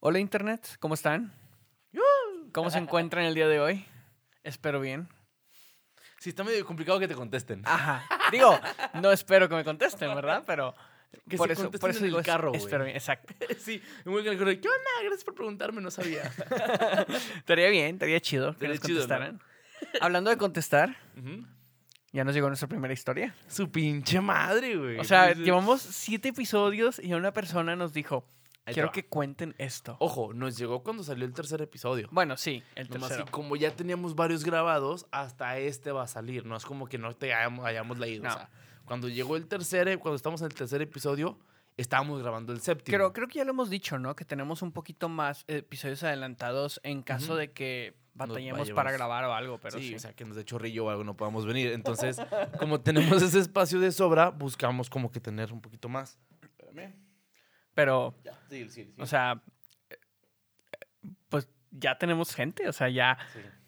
Hola Internet, ¿cómo están? ¿Cómo se encuentran el día de hoy? Espero bien. Sí, está medio complicado que te contesten. Ajá. Digo, no espero que me contesten, ¿verdad? Pero Que por se eso, por eso en el digo, es- carro, güey. espero bien. Exacto. sí, le dijo, ¿qué onda? Gracias por preguntarme, no sabía. Estaría bien, estaría chido que nos chido, ¿no? contestaran. Hablando de contestar, ya nos llegó nuestra primera historia. Su pinche madre, güey. O sea, llevamos siete episodios y una persona nos dijo, quiero que cuenten esto. Ojo, nos llegó cuando salió el tercer episodio. Bueno, sí, el Nomás tercero. que como ya teníamos varios grabados, hasta este va a salir. No es como que no te hayamos, hayamos leído. No. O sea, cuando llegó el tercer, cuando estamos en el tercer episodio, estábamos grabando el séptimo. Creo, creo que ya lo hemos dicho, ¿no? Que tenemos un poquito más episodios adelantados en caso Ujú. de que batallemos para grabar o algo, pero sí, sí. o sea, que nos dé chorrillo o algo, no podamos venir. Entonces, como tenemos ese espacio de sobra, buscamos como que tener un poquito más. Espérame. Pero, Ya, sí, sí, sí. o sea, pues ya tenemos gente, o sea, ya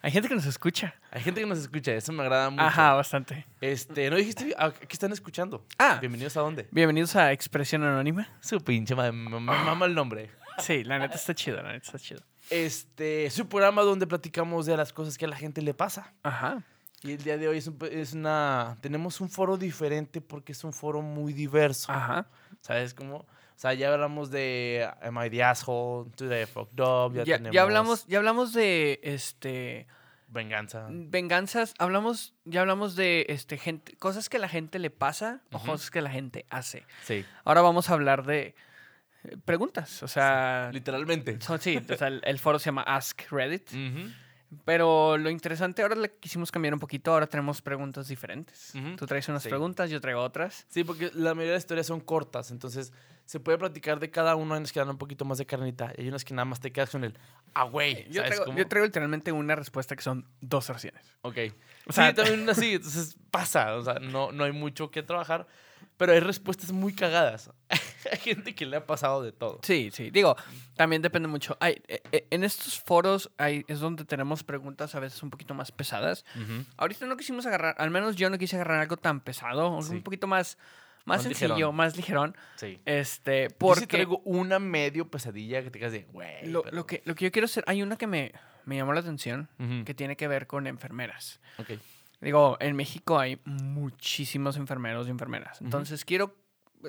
hay gente que nos escucha. Hay gente que nos escucha, eso me agrada mucho. Ajá, bastante. Este, ¿no dijiste a qué están escuchando? Ah. Bienvenidos a dónde? Bienvenidos a Expresión Anónima. Su pinche madre, mama el nombre. Sí, la neta está chido, la neta está chido. Este, su programa donde platicamos de las cosas que a la gente le pasa. Ajá. Y el día de hoy es, un es una. Tenemos un foro diferente porque es un foro muy diverso. Ajá. ¿Sabes cómo? O sea, ya hablamos de Am I the Asshole, Today Fucked Up, ya, Ya, tenemos. ya hablamos, ya hablamos de este Venganza. venganzas, hablamos, ya hablamos de este gente, cosas que la gente le pasa o cosas que la gente hace. Sí. Ahora vamos a hablar de eh, preguntas, o sea, Literalmente. sí, o sea, el, el foro se llama Ask Reddit, pero lo interesante ahora le quisimos cambiar un poquito, ahora tenemos preguntas diferentes. Tú traes unas Sí. preguntas, yo traigo otras. Sí, porque la mayoría de las historias son cortas, entonces se puede platicar de cada uno, hay unas que dan un poquito más de carnita, y hay unas que nada más te quedas con el, ah, güey, Yo yo traigo literalmente una respuesta que son dos oraciones. Ok. O sea, sí, también así, entonces pasa, o sea, no, no hay mucho que trabajar, pero hay respuestas muy cagadas. hay gente que le ha pasado de todo. Sí, sí. Digo, también depende mucho. Hay, eh, eh, en estos foros hay, es donde tenemos preguntas a veces un poquito más pesadas. Ahorita no quisimos agarrar, al menos yo no quise agarrar algo tan pesado, Sí. un poquito más, más, sencillo, ligerón. más ligerón. Sí. Este, Porque porque sí traigo una medio pesadilla que te quedas de, güey. lo, pero- lo que, lo que yo quiero hacer, hay una que me, me llamó la atención, que tiene que ver con enfermeras. Ok. Digo, en México hay muchísimos enfermeros y enfermeras. Entonces quiero,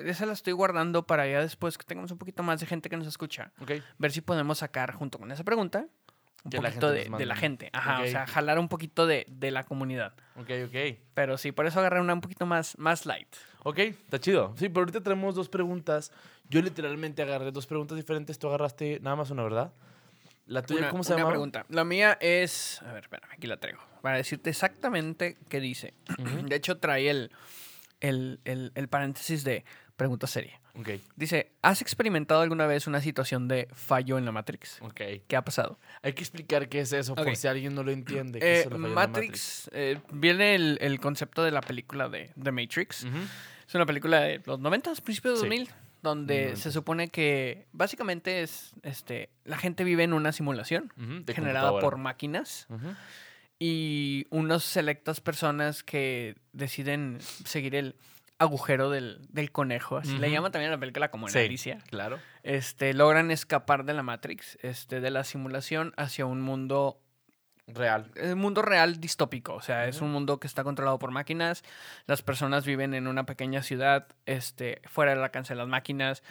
esa la estoy guardando para ya después que tengamos un poquito más de gente que nos escucha. Ok. ver si podemos sacar junto con esa pregunta un la poquito gente de, de la gente. Ajá, Ok. o sea, jalar un poquito de, de la comunidad. Ok, ok. Pero sí, por eso agarré una un poquito más, más light. Ok, está chido. Sí, pero ahorita tenemos dos preguntas. Yo literalmente agarré dos preguntas diferentes. Tú agarraste nada más una, ¿verdad? La tuya, Una- ¿cómo se una llama? pregunta. La mía es... A ver, espérame, aquí la traigo. Para decirte exactamente qué dice. Ujú. De hecho, trae el, el, el- el paréntesis de pregunta seria. Dice, ¿has experimentado alguna vez una situación de fallo en la Matrix? ok. ¿Qué ha pasado? Hay que explicar qué es eso por si alguien no lo entiende. qué es Eh, el fallo de la Matrix, eh, viene el, el concepto de la película de The Matrix. Es una película de los 90, principios de Sí. 2000, donde 90. se supone que básicamente es, este, la gente vive en una simulación generada por máquinas y unas selectas personas que deciden seguir el agujero del, del conejo, así le llaman también a la película como en Sí. Alicia, Claro. este, logran escapar de la Matrix, este, de la simulación hacia un mundo Real. el mundo real distópico, o sea, es un mundo que está controlado por máquinas, las personas viven en una pequeña ciudad, este, fuera del alcance de las máquinas.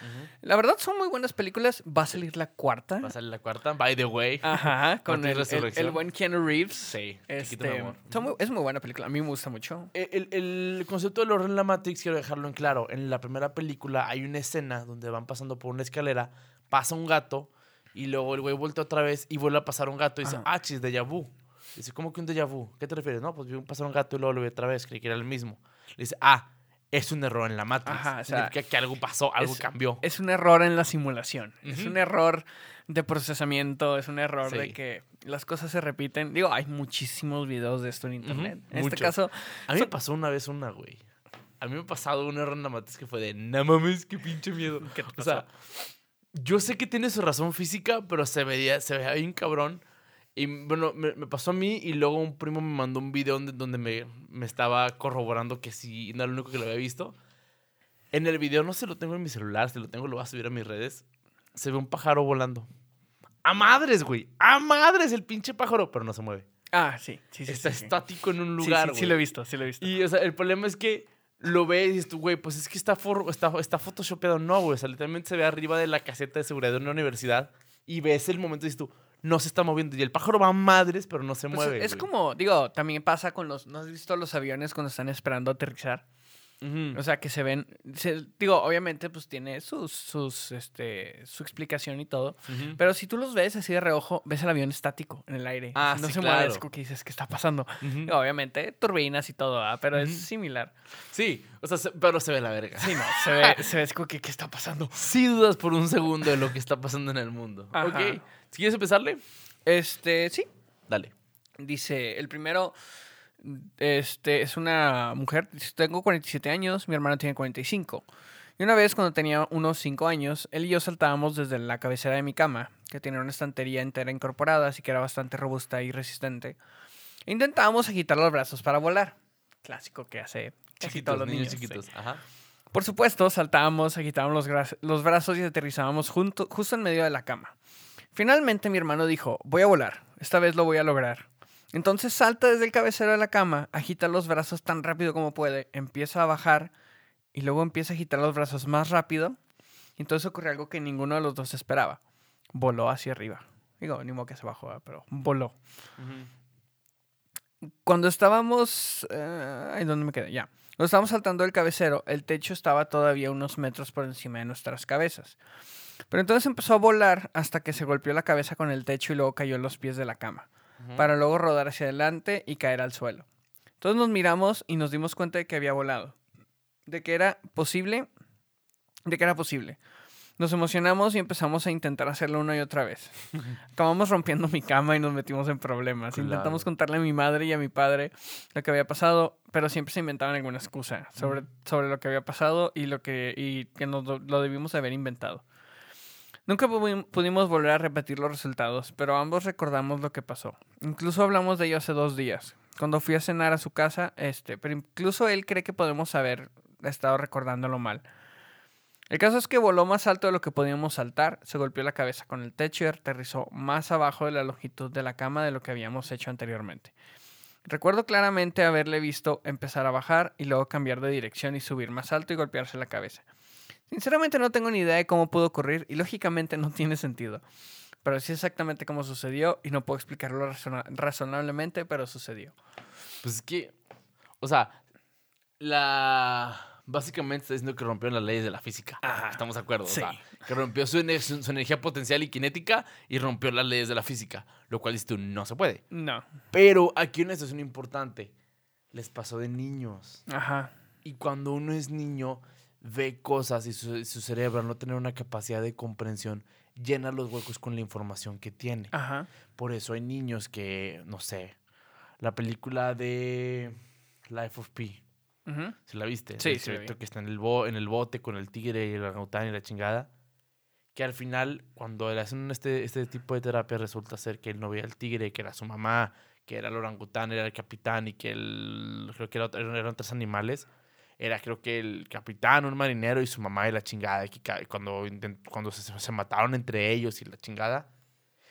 La verdad son muy buenas películas, va a salir la cuarta. Va a salir la cuarta. By the way. Ajá, con el, el- el buen Keanu Reeves. Sí. Este, amor. muy- es muy buena película, a mí me gusta mucho. Eh, El, el concepto del horror en la Matrix, quiero dejarlo en claro. En la primera película hay una escena donde van pasando por una escalera, pasa un gato y luego el güey vuelve otra vez y vuelve a pasar un gato y dice, Ajá. ah, chis, déjà vu. Dice, ¿cómo que un déjà vu? ¿Qué te refieres? No, pues vi pasar un gato y luego lo vi otra vez, creí que era el mismo. Le dice, ah, es un error en la Matrix. Ajá, o sea, Significa que algo pasó, algo es- cambió. Es un error en la simulación, es Ujú. un error de procesamiento, es un error de Sí. que las cosas se repiten. Digo, hay muchísimos videos de esto en internet. en este mucho. caso, A mí so- me pasó una vez una, güey. A mí me ha pasado un error en la Matrix que fue de, no mames, qué pinche miedo. ¿Qué te O sea, pasó? Yo sé que tiene su razón física, pero se veía, se veía bien cabrón. Y bueno, me, me pasó a mí y luego un primo me mandó un video donde, donde me, me estaba corroborando que sí, no era el único que lo había visto. En el video no se lo tengo en mi celular, se lo tengo, lo voy a subir a mis redes. Se ve un pájaro volando. A madres, güey. A madres el pinche pájaro, pero no se mueve. Ah, sí, sí, sí. Está sí, sí. estático en un Sí, lugar, sí, güey. sí lo he visto, sí lo he visto. Y, o sea, el problema es que lo ves y dices tú, güey, pues es que está, for- está, está photoshopeado. No, güey. O sea, literalmente se ve arriba de la caseta de seguridad de una universidad y ves el momento y dices tú, no se está moviendo. Y el pájaro va a madres, pero no se Pues mueve. es güey. como, digo, también pasa con los, ¿no has visto los aviones cuando están esperando aterrizar? O sea, que se ven, se- digo, obviamente pues tiene sus, sus, este, su explicación y todo, pero si tú los ves así de reojo, ves el avión estático en el aire. Ah, no sí, se mueve, claro. es como que dices, ¿qué está pasando? Digo, obviamente, turbinas y todo, ¿verdad? pero es similar. Sí, o sea, se- pero se ve la verga. Sí, no, se ve, se ve es como que, ¿qué está pasando? Sí dudas por un segundo de lo que está pasando en el mundo. Ajá. Ok. Quieres empezarle, Este, sí, dale. Dice, el primero, este, es una mujer, tengo 47 años, mi hermano tiene 45. Y una vez cuando tenía unos 5 años, él y yo saltábamos desde la cabecera de mi cama, que tenía una estantería entera incorporada, así que era bastante robusta y resistente. E intentábamos agitar los brazos para volar. Clásico que hace casi todos los niños. sí. chiquitos. Ajá. Por supuesto, saltábamos, agitábamos los brazos y aterrizábamos junto, justo en medio de la cama. Finalmente mi hermano dijo, voy a volar, esta vez lo voy a lograr. Entonces salta desde el cabecero de la cama, agita los brazos tan rápido como puede, empieza a bajar y luego empieza a agitar los brazos más rápido. Y entonces ocurrió algo que ninguno de los dos esperaba. Voló hacia arriba. Digo, ni modo que se bajó, pero voló. Cuando estábamos... eh, ay, ¿Dónde me quedé? Ya. Cuando estábamos saltando del cabecero, el techo estaba todavía unos metros por encima de nuestras cabezas. Pero entonces empezó a volar hasta que se golpeó la cabeza con el techo y luego cayó en los pies de la cama, Para luego rodar hacia adelante y caer al suelo. Entonces nos miramos y nos dimos cuenta de que había volado, de que era posible, de que era posible. Nos emocionamos y empezamos a intentar hacerlo una y otra vez. Acabamos rompiendo mi cama y nos metimos en problemas. Claro. Intentamos contarle a mi madre y a mi padre lo que había pasado, pero siempre se inventaban alguna excusa sobre, sobre lo que había pasado y lo que, y que nos lo debimos haber inventado. Nunca pudi- pudimos volver a repetir los resultados, pero ambos recordamos lo que pasó. Incluso hablamos de ello hace dos días, cuando fui a cenar a su casa, este, pero incluso él cree que podemos haber estado recordándolo mal. El caso es que voló más alto de lo que podíamos saltar, se golpeó la cabeza con el techo y aterrizó más abajo de la longitud de la cama de lo que habíamos hecho anteriormente. Recuerdo claramente haberle visto empezar a bajar y luego cambiar de dirección y subir más alto y golpearse la cabeza. Sinceramente no tengo ni idea de cómo pudo ocurrir y lógicamente no tiene sentido. Pero sí exactamente cómo sucedió y no puedo explicarlo razona- razonablemente, pero sucedió. Pues es que, o sea, la... Básicamente está diciendo que rompió las leyes de la física. Ajá. Estamos de acuerdo. o Sí. sea, que rompió su, ener- su- su energía potencial y cinética y rompió las leyes de la física. Lo cual dices tú, no se puede. No. Pero aquí una situación importante. Les pasó de niños. Ajá. Y cuando uno es niño, ve cosas y su, su cerebro, al no tener una capacidad de comprensión, llena los huecos con la información que tiene. Ajá. Por eso hay niños que, no sé, la película de Life of Pi. ¿se la viste? Sí, sí que está en el, bo- en el bote con el tigre y el orangután y la chingada. Que al final, cuando le hacen este, este tipo de terapia, resulta ser que él no veía al tigre, que era su mamá, que era el orangután, era el capitán y que el, creo que era otro- eran tres animales. Era creo que el capitán, un marinero y su mamá y la chingada. Que cuando, cuando se, se mataron entre ellos y la chingada,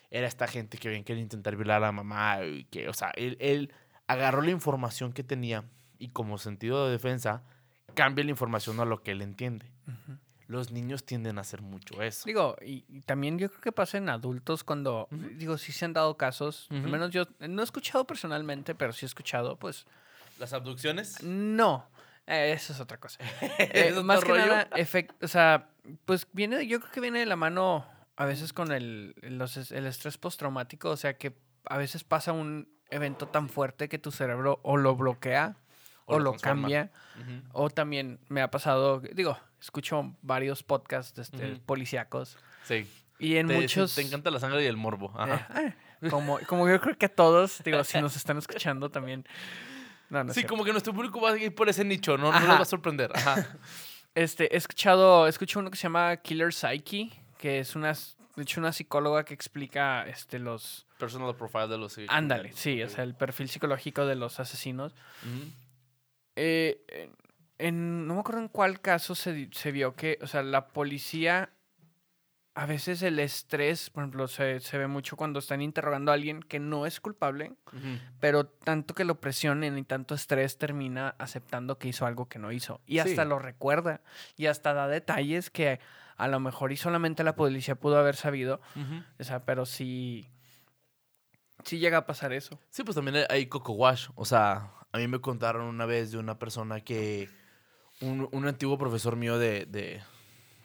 era esta gente que bien quería intentar violar a la mamá. Y que, o sea, él, él agarró la información que tenía y como sentido de defensa, cambia la información a lo que él entiende. Los niños tienden a hacer mucho eso. Digo, y, y también yo creo que pasa en adultos cuando, digo, sí se han dado casos, al menos yo no he escuchado personalmente, pero sí he escuchado, pues, ¿Las abducciones? no, eh, eso es otra cosa. Eh, ¿Es otro más que rollo? nada, efect- o sea, pues viene, yo creo que viene de la mano a veces con el, los el estrés postraumático, o sea, que a veces pasa un evento tan fuerte que tu cerebro o lo bloquea o, lo, cambia. O también me ha pasado, digo, escucho varios podcasts este, policíacos Sí. y en te, muchos... te encanta la sangre y el morbo. Ajá. Eh, como, como yo creo que todos, digo, si nos están escuchando también. No, no sí, como que nuestro público va a ir por ese nicho, no, no Ajá. nos va a sorprender. Ajá. Este, he escuchado, escucho uno que se llama Killer Psyche, que es una, de hecho, una psicóloga que explica este, los. Personal profile de los Ándale, sí, o sea, el perfil psicológico de los asesinos. Eh, en- no me acuerdo en cuál caso se, se vio que, o sea, la policía a veces el estrés, por ejemplo, se, se ve mucho cuando están interrogando a alguien que no es culpable, pero tanto que lo presionen y tanto estrés termina aceptando que hizo algo que no hizo. Y hasta Sí. lo recuerda. Y hasta da detalles que a lo mejor y solamente la policía pudo haber sabido. O sea, pero sí. Sí llega a pasar eso. Sí, pues también hay- hay coco wash. O sea, a mí me contaron una vez de una persona que. Un, un antiguo profesor mío de, de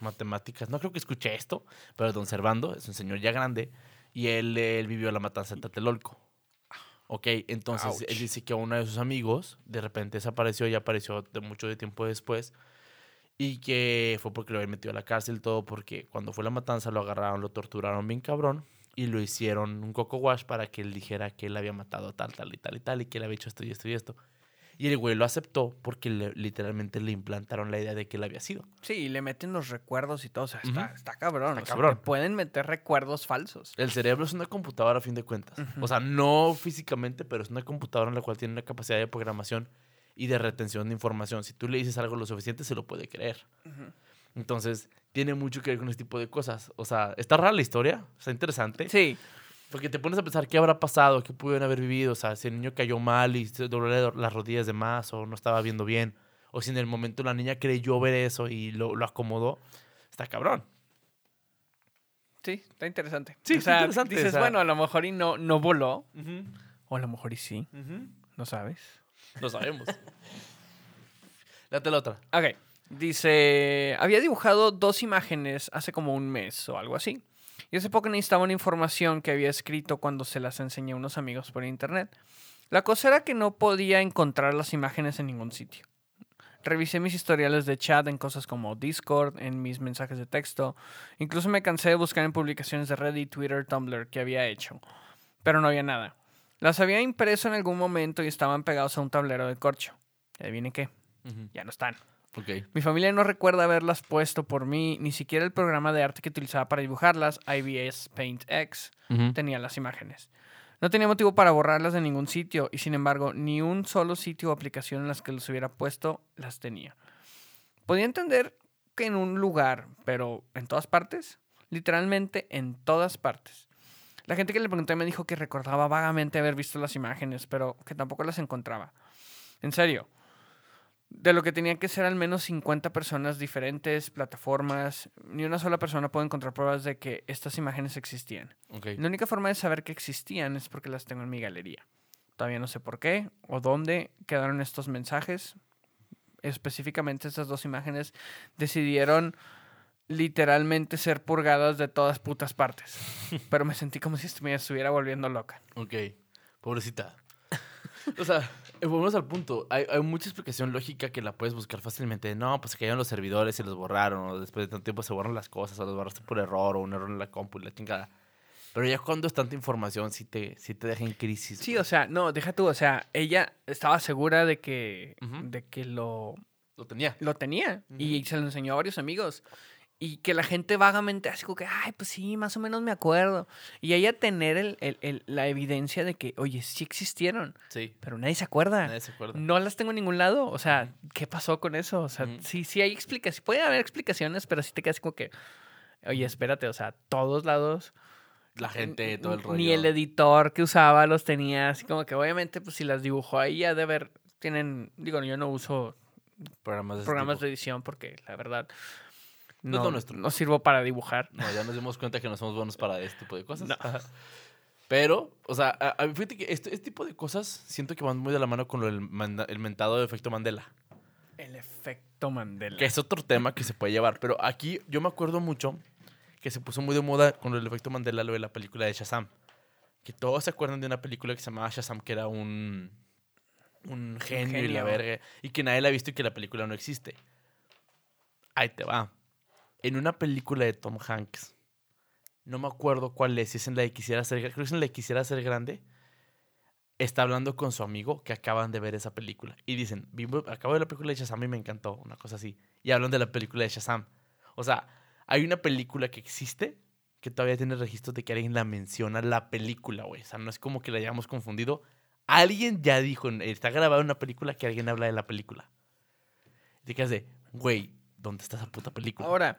matemáticas. No creo que escuché esto, pero don Servando es un señor ya grande. Y él, él vivió la matanza en Tlatelolco. Ok, entonces Ouch. él dice que uno de sus amigos de repente desapareció y apareció de mucho de tiempo después. Y que fue porque lo habían metido a la cárcel, todo porque cuando fue la matanza lo agarraron, lo torturaron bien cabrón y lo hicieron un coco wash para que él dijera que él había matado a tal, tal y tal y tal y que él había hecho esto y esto y esto. Y el güey lo aceptó porque le- literalmente le implantaron la idea de que él había sido. Sí, y le meten los recuerdos y todo. O sea, está, Ujú. está cabrón. Está o sea, cabrón. te pueden meter recuerdos falsos. El cerebro es una computadora a fin de cuentas. Ujú. O sea, no físicamente, pero es una computadora en la cual tiene una capacidad de programación y de retención de información. Si tú le dices algo lo suficiente, se lo puede creer. Entonces, tiene mucho que ver con este tipo de cosas. O sea, está rara la historia, está interesante. Sí, Porque te pones a pensar qué habrá pasado, qué pudieron haber vivido. O sea, si el niño cayó mal y se dobló las rodillas de más o no estaba viendo bien. O si en el momento la niña creyó ver eso y lo, lo acomodó. Está cabrón. sí, está interesante. Sí, o sea, interesante, dices, o sea- bueno, a lo mejor y no, no voló. O a lo mejor y sí. No sabes. Lo sabemos. Date la otra. Ok. Dice, había dibujado dos imágenes hace como un mes o algo así. Y hace poco necesitaba una información que había escrito cuando se las enseñé a unos amigos por internet. La cosa era que no podía encontrar las imágenes en ningún sitio. Revisé mis historiales de chat en cosas como Discord, en mis mensajes de texto. Incluso me cansé de buscar en publicaciones de Reddit, Twitter, Tumblr que había hecho. Pero no había nada. Las había impreso en algún momento y estaban pegados a un tablero de corcho. Y adivinen qué, ya no están. Mi familia no recuerda haberlas puesto por mí, ni siquiera el programa de arte que utilizaba para dibujarlas, IBS Paint X, tenía las imágenes. No tenía motivo para borrarlas de ningún sitio y sin embargo ni un solo sitio o aplicación en las que los hubiera puesto las tenía. Podía entender que en un lugar, pero en todas partes, literalmente en todas partes. La gente que le pregunté me dijo que recordaba vagamente haber visto las imágenes, pero que tampoco las encontraba. En serio, de lo que tenían que ser al menos 50 personas diferentes, plataformas, ni una sola persona puede encontrar pruebas de que estas imágenes existían. Ok. La única forma de saber que existían es porque las tengo en mi galería. Todavía no sé por qué o dónde quedaron estos mensajes. Específicamente estas dos imágenes decidieron literalmente ser purgadas de todas putas partes. Pero me sentí como si me estuviera volviendo loca. Ok. Pobrecita. o sea, volvemos al punto. Hay, hay mucha explicación lógica que la puedes buscar fácilmente. No, pues se cayeron los servidores y los borraron. O después de tanto tiempo se borran las cosas. O los borraste por error. O un error en la compu y la chingada. Pero ya cuando es tanta información, sí te, sí te deja en crisis. Sí, güey. o sea, no, deja tú, o sea, ella estaba segura de que, Ujú. de que lo, Lo tenía. lo tenía y se lo enseñó a varios amigos. Y que la gente vagamente así como que, ay, pues sí, más o menos me acuerdo. Y ella tener el, el- el- la evidencia de que, oye, sí existieron, Sí. pero nadie se acuerda. Nadie se acuerda. No las tengo en ningún lado. O sea, ¿qué pasó con eso? O sea, sí, sí hay explicaciones. Puede haber explicaciones, pero sí te quedas como que, oye, espérate, o sea, todos lados. La gente, todo el rollo. Ni el editor que usaba los tenía. Así como que, obviamente, pues si las dibujó ahí, ya de ver. Tienen. Digo, yo no uso Programas de ese programas de edición porque la verdad. No es No, lo nuestro. no sirvo para dibujar. No, ya nos dimos cuenta que no somos buenos para este tipo de cosas. No. Pero, o sea, a- a- fíjate que este, este tipo de cosas siento que van muy de la mano con lo del manda- el mentado de efecto Mandela. El efecto Mandela. Que es otro tema que se puede llevar. Pero aquí yo me acuerdo mucho que se puso muy de moda con el efecto Mandela lo de la película de Shazam. Que todos se acuerdan de una película que se llamaba Shazam, que era un, un genio, y la genio. verga. Y que nadie la ha visto y que la película no existe. Ahí te va. En una película de Tom Hanks, no me acuerdo cuál es, si es en la de Quisiera ser, creo que es en la Quisiera ser grande, está hablando con su amigo que acaban de ver esa película. Y dicen, "Vimos- acabo de ver la película de Shazam y me encantó, una cosa así. Y hablan de la película de Shazam. O sea, hay una película que existe que todavía tiene registros de que alguien la menciona, la película, güey. O sea, no es como que la hayamos confundido. Alguien ya dijo, está grabada una película que alguien habla de la película. Te de, güey, ¿dónde está esa puta película? Ahora,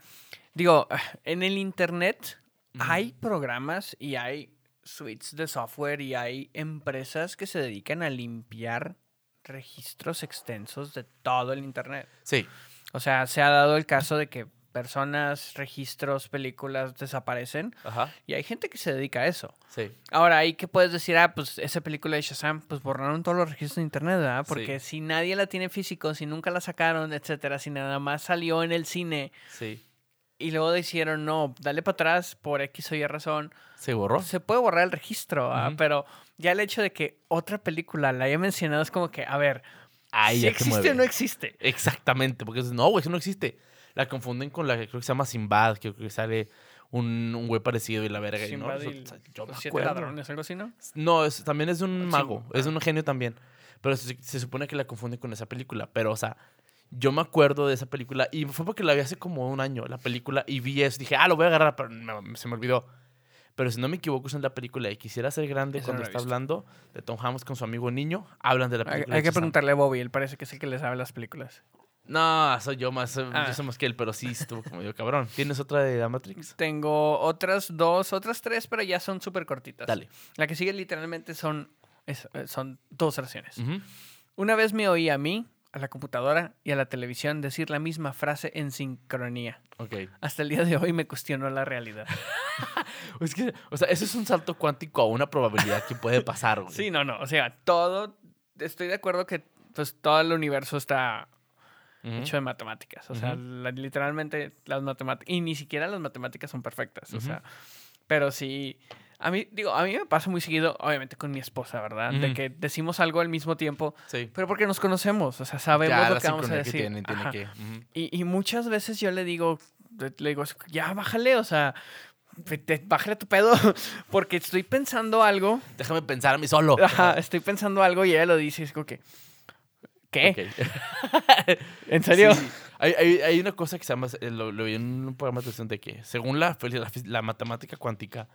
Digo, en el internet hay programas y hay suites de software y hay empresas que se dedican a limpiar registros extensos de todo el internet. Sí. O sea, se ha dado el caso de que personas, registros, películas desaparecen Ajá. y hay gente que se dedica a eso. Sí. Ahora, ahí que puedes decir, ah, pues esa película de Shazam, pues borraron todos los registros de internet, ¿verdad? Porque si nadie la tiene físico, si nunca la sacaron, etcétera, si nada más salió en el cine Sí. y luego dijeron, no, dale para atrás por X o Y razón, ¿Se borró? se puede borrar el registro, ¿verdad? Ujú. Pero ya el hecho de que otra película la haya mencionado es como que, a ver, Ahí si existe mueve. o no existe. Exactamente, porque no, güey, eso no existe. La confunden con la que creo que se llama Sinbad, que creo que sale un, un güey parecido y la verga. y no, y eso- yo me los siete acuerdo. ladrones, algo así, ¿no? No, es- también es de un mago, es un genio también. Pero se, se supone que la confunden con esa película. Pero, o sea, yo me acuerdo de esa película y fue porque la vi hace como un año, la película, y vi eso. Dije, ah, lo voy a agarrar, pero me- se me olvidó. Pero si no me equivoco, es en la película y quisiera ser grande cuando no está visto. hablando de Tom Hanks con su amigo niño, hablan de la Hay, película. hay de que preguntarle a Bobby, él parece que es el que le sabe las películas. No, soy yo más, eh, Ah. yo soy más que él, pero sí estuvo como yo, cabrón. ¿Tienes otra de la Matrix? Tengo otras dos, otras tres, pero ya son súper cortitas. Dale. La que sigue literalmente son, es- eh, son dos oraciones. Una vez me oí a mí, a la computadora y a la televisión decir la misma frase en sincronía. Ok. Hasta el día de hoy me cuestionó la realidad. Es que, o sea, eso es un salto cuántico a una probabilidad que puede pasar, güey. Sí, no, no. O sea, todo. Estoy de acuerdo que pues todo el universo está Ujú. hecho de matemáticas. O sea, Ujú. la- literalmente las matemáticas. Y ni siquiera las matemáticas son perfectas. O sea, pero sí. A mí, digo, a mí me pasa muy seguido, obviamente con mi esposa, ¿verdad? De Ujú. que decimos algo al mismo tiempo, Sí. pero porque nos conocemos. O sea, sabemos Ya, lo que vamos a que decir. tienen, tiene Ajá. que. Y, y muchas veces yo le digo, le digo, ya bájale, o sea, bájale tu pedo, porque estoy pensando algo, Déjame pensar a mí solo. ajá, estoy pensando algo y ella lo dice, es como que, ¿qué? ¿En serio? Sí. Hay, hay, hay una cosa que se llama, eh, lo, lo vi en un programa de televisión de que, según la, la matemática cuántica,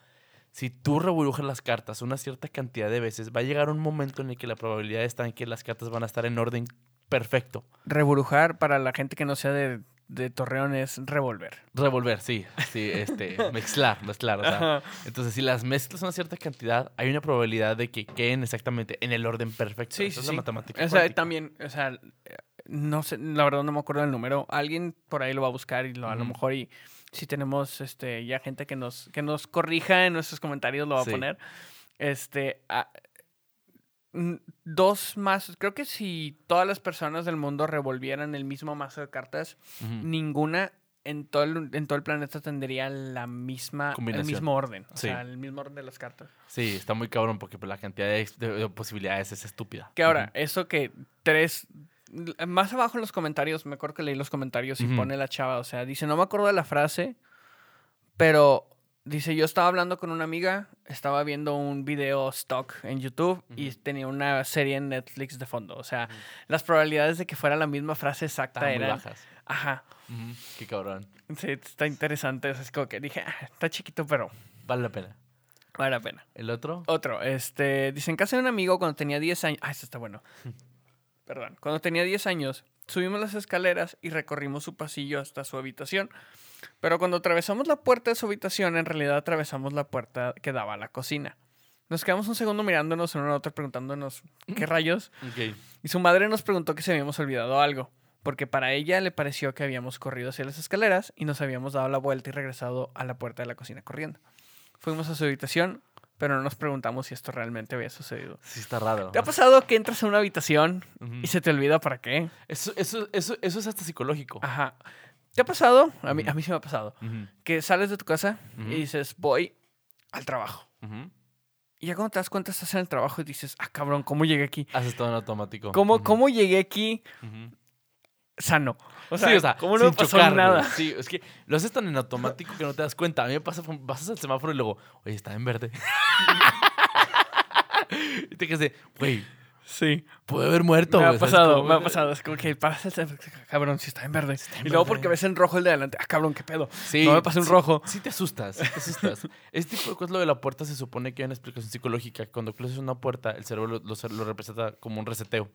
si tú reburujas las cartas una cierta cantidad de veces, va a llegar un momento en el que la probabilidad está en que las cartas van a estar en orden perfecto. Reburujar para la gente que no sea de, de Torreón es revolver. Revolver, sí, sí, este, mezclar, mezclar, o sea, Ajá. entonces si las mezclas una cierta cantidad, hay una probabilidad de que queden exactamente en el orden perfecto. Sí, Esa sí, es sí. la matemática O sea, cuántica. también, o sea, no sé, la verdad no me acuerdo del número. Alguien por ahí lo va a buscar y lo, a lo mejor y si tenemos este ya gente que nos que nos corrija en nuestros comentarios lo va Sí. a poner. Este ah, dos más, creo que si todas las personas del mundo revolvieran el mismo mazo de cartas, ninguna en todo el, en todo el planeta tendría la misma el mismo orden, o Sí. sea, el mismo orden de las cartas. Sí, está muy cabrón porque pues, la cantidad de, de- de posibilidades es estúpida. Que ahora, eso que tres. Más abajo en los comentarios, me acuerdo que leí los comentarios y pone la chava, o sea, dice, no me acuerdo de la frase, pero dice, yo estaba hablando con una amiga, estaba viendo un video stock en YouTube y tenía una serie en Netflix de fondo. O sea, las probabilidades de que fuera la misma frase exacta muy eran... bajas. Ajá. Ujú, Qué cabrón. Sí, está interesante. o sea, es como que dije, "Ah, está chiquito, pero Vale la pena. vale la pena. ¿El otro? Otro, este, dice, en casa de un amigo cuando tenía 10 años, ah, esto está bueno. Perdón, cuando tenía 10 años, subimos las escaleras y recorrimos su pasillo hasta su habitación. Pero cuando atravesamos la puerta de su habitación, en realidad atravesamos la puerta que daba a la cocina. Nos quedamos un segundo mirándonos uno al otro, preguntándonos qué rayos. Y su madre nos preguntó que si habíamos olvidado algo, porque para ella le pareció que habíamos corrido hacia las escaleras y nos habíamos dado la vuelta y regresado a la puerta de la cocina corriendo. Fuimos a su habitación, pero no nos preguntamos si esto realmente había sucedido. Sí, está raro. ¿Te ha pasado que entras a una habitación y se te olvida para qué? Eso, eso, eso, eso es hasta psicológico. Ajá. ¿Te ha pasado? A mí, a mí sí me ha pasado. Que sales de tu casa y dices, voy al trabajo. Y ya cuando te das cuenta estás en el trabajo y dices, ah, cabrón, ¿cómo llegué aquí? Haces todo en automático. ¿Cómo, ¿cómo llegué aquí sano? O sea, sí, o sea, ¿cómo no me sin pasó chocar, nada? Sí, es que lo haces tan en automático que no te das cuenta. A mí me pasa, pasas al semáforo y luego, oye, está en verde. y te quedas de, güey, Sí. puede haber muerto. me ha güey, ¿sabes pasado, me ha pasado. Es como que semáforo, cabrón, si está en verde. en y luego verde. porque ves en rojo el de adelante, ah, cabrón, qué pedo. Sí, no me pasé un sí, rojo. Sí te asustas, te asustas. este tipo de cosas, lo de la puerta, se supone que hay una explicación psicológica. Cuando cruzas una puerta, el cerebro lo, lo- lo representa como un reseteo.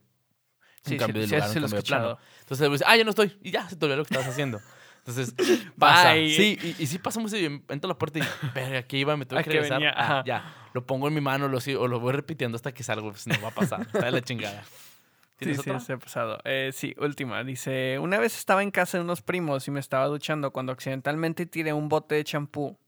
Sí, un cambio sí, de lugar, sí un cambio de plano. Entonces dice, ah, ya no estoy. Y ya, se te olvidó lo que estabas haciendo. Entonces, pasa. Bye. Sí, y, y sí pasa muy seguido. Entro a la puerta y, verga, aquí iba, me ¿A que regresar. Ah, ya, lo pongo en mi mano lo, sigo- o lo voy repitiendo hasta que salgo. Pues no va a pasar. Está de la chingada. Sí, ¿Tienes sí, otra? se ha pasado. Eh, sí, última. Dice, una vez estaba en casa de unos primos y me estaba duchando cuando accidentalmente tiré un bote de champú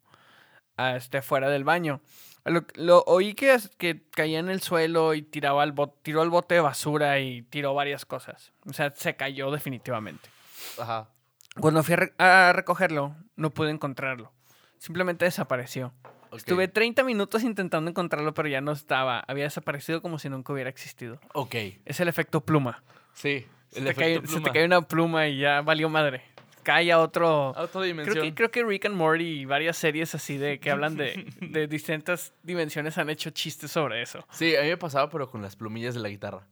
ah, este, fuera del baño. Lo, lo oí que, que caía en el suelo y tiraba el bot, tiró el bote de basura y tiró varias cosas. O sea, se cayó definitivamente. Ajá. Cuando fui a, re- a recogerlo, no pude encontrarlo. Simplemente desapareció. ok. Estuve 30 minutos intentando encontrarlo, pero ya no estaba. Había desaparecido como si nunca hubiera existido. Ok. Es el efecto pluma. Sí. Se te, cae, efecto se te pluma. cae una pluma y ya valió madre. Cae a otro. A otra Creo dimensión. que, creo que Rick and Morty y varias series así de que hablan de, de distintas dimensiones han hecho chistes sobre eso. Sí, a mí me pasaba, pero con las plumillas de la guitarra.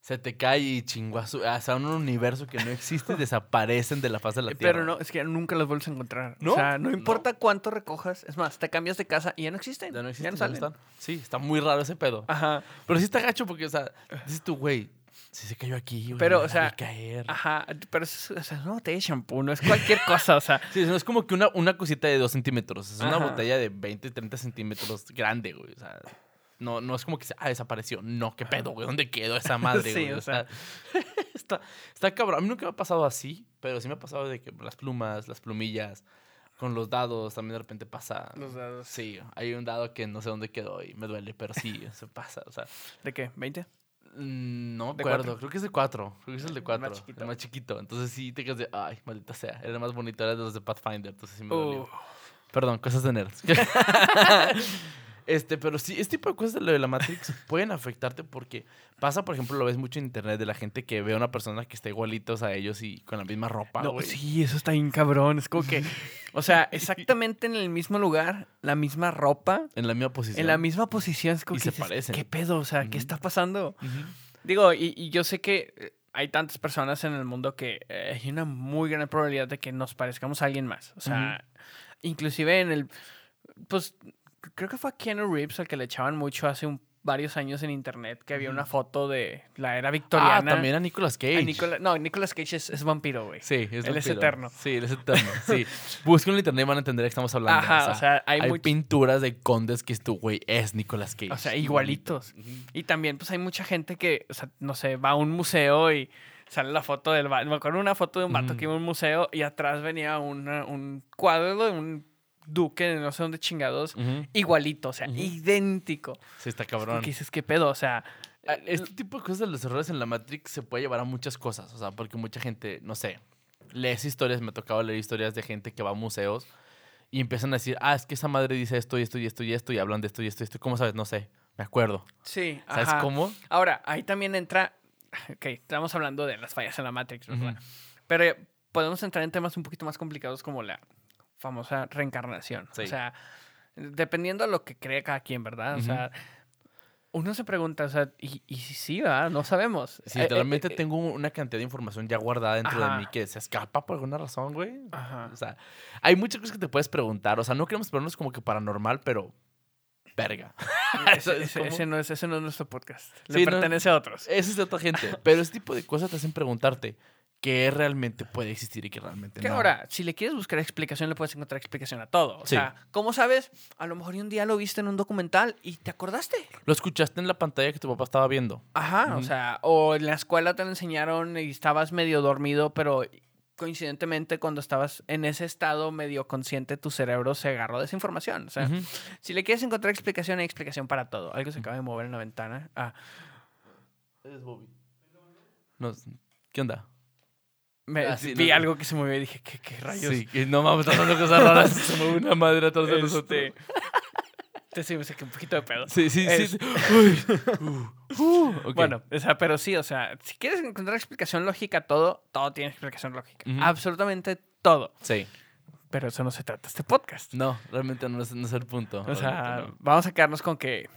Se te cae y chinguazo. Hasta un universo que no existe desaparecen de la faz de la tierra. Pero no, es que nunca los vuelves a encontrar. ¿No? O sea, no No. importa cuánto recojas. Es más, te cambias de casa y ya no existen. Ya no existen. Ya no salen. están. Sí, está muy raro ese pedo. Ajá. Pero sí está gacho porque, o sea, dices tú, güey, si se cayó aquí, güey. Pero, o sea, caer. Ajá. Pero es, o sea, no botella de shampoo, no es cualquier cosa. O sea, Sí, no es como que una, una cosita de 2 centímetros. Es una botella de 20, 30 centímetros grande, güey. O sea, no, no es como que se, ah, desapareció. No, qué pedo, güey. ¿Dónde quedó esa madre, Sí, güey? o O sea, está, está cabrón. A mí nunca me ha pasado así, pero sí me ha pasado de que las plumas, las plumillas, con los dados también de repente pasa. los dados. Sí, hay un dado que no sé dónde quedó y me duele, pero sí, eso pasa. O sea, ¿De qué? ¿20? mm, no me ¿De acuerdo. Creo que es de 4. Creo que es el de El 4. más chiquito. El más chiquito. Entonces sí te quedas de, ay, maldita sea. Era el más bonito, era de los de Pathfinder. Entonces sí me dolió. Uh, Perdón, cosas de nerds. Este, pero sí, este tipo de cosas de lo de la Matrix pueden afectarte porque pasa, por ejemplo, lo ves mucho en internet de la gente que ve a una persona que está igualitos a ellos y con la misma ropa, no, sí, eso está bien cabrón. Es como que, o sea, exactamente en el mismo lugar, la misma ropa, En la misma posición. en la misma posición. Es como Y que se dices, parecen. ¿Qué pedo? O sea, ¿qué está pasando? Digo, y, y yo sé que eh, hay tantas personas en el mundo que eh, hay una muy gran probabilidad de que nos parezcamos a alguien más. O sea, inclusive en el... Pues creo que fue a Keanu Reeves al que le echaban mucho hace un- varios años en internet que había una foto de la era Ah, victoriana. también a Nicolas Cage. A Nicola- no, Nicolas Cage es, es vampiro, güey. Sí, es Él es vampiro. eterno. Sí, él es eterno. Sí. Busquen en internet y van a entender de qué estamos hablando. Ajá, o sea, hay, hay much- pinturas de condes que es tu güey, es Nicolas Cage. O sea, igualitos. Y también, pues hay mucha gente que, o sea, no sé, va a un museo y sale la foto del vato. Me acuerdo una foto de un vato Ujú. que iba a un museo y atrás venía una- un cuadro de un duque no sé dónde chingados. Igualito, o sea, idéntico. Sí, está cabrón. que dices, ¿qué pedo? O sea, Ah, Este tipo de cosas de los errores en la Matrix se puede llevar a muchas cosas. O sea, porque mucha gente, no sé, lees historias, me ha tocado leer historias de gente que va a museos y empiezan a decir, ah, es que esa madre dice esto y esto y esto y esto y hablan de esto y esto y esto. ¿Cómo sabes? No sé, me acuerdo. sí. ¿Sabes ajá. cómo? Ahora, ahí también entra. Ok, estamos hablando de las fallas en la Matrix, ¿verdad? Pero eh, podemos entrar en temas un poquito más complicados como la famosa reencarnación. Sí. O sea, dependiendo de lo que cree cada quien, ¿verdad? O Ujú. sea, uno se pregunta, o sea, y, y si sí, ¿verdad? No sabemos. Sí, Eh, eh, literalmente eh, tengo una cantidad de información ya guardada dentro Ajá. de mí que se escapa por alguna razón, güey. Ajá. O sea, hay muchas cosas que te puedes preguntar. O sea, no queremos ponernos como que paranormal, pero verga. Ese, ¿Sabes ese- ese no es, ese no es nuestro podcast. Le Sí, no- pertenece a otros. Eso es de otra gente. Pero ese tipo de cosas te hacen preguntarte qué realmente puede existir y qué realmente Que no. ahora, si le quieres buscar explicación, le puedes encontrar explicación a todo. O Sí. sea, ¿cómo sabes? A lo mejor un día lo viste en un documental y te acordaste. Lo escuchaste en la pantalla que tu papá estaba viendo. Ajá, o sea, o en la escuela te lo enseñaron y estabas medio dormido, pero coincidentemente cuando estabas en ese estado medio consciente, tu cerebro se agarró de esa información. O sea, si le quieres encontrar explicación, hay explicación para todo. Algo se acaba de mover en la ventana. Ah, No, ¿Qué onda? Me, Ah, vi no, algo que se movió y dije, ¿qué, qué rayos? Sí, que no mames, están dando cosas raras. Se mueve una madre atrás de nosotros. Este, Te sí, me saqué un poquito de pedo. Sí, sí, Es- sí. Uy. Uh, uh. Bueno, o sea, pero sí, o sea, si quieres encontrar explicación lógica a todo, todo tiene explicación lógica. Absolutamente todo. Sí. Pero eso no se trata este podcast. No, realmente no es, no es el punto. O sea, no. vamos a quedarnos con que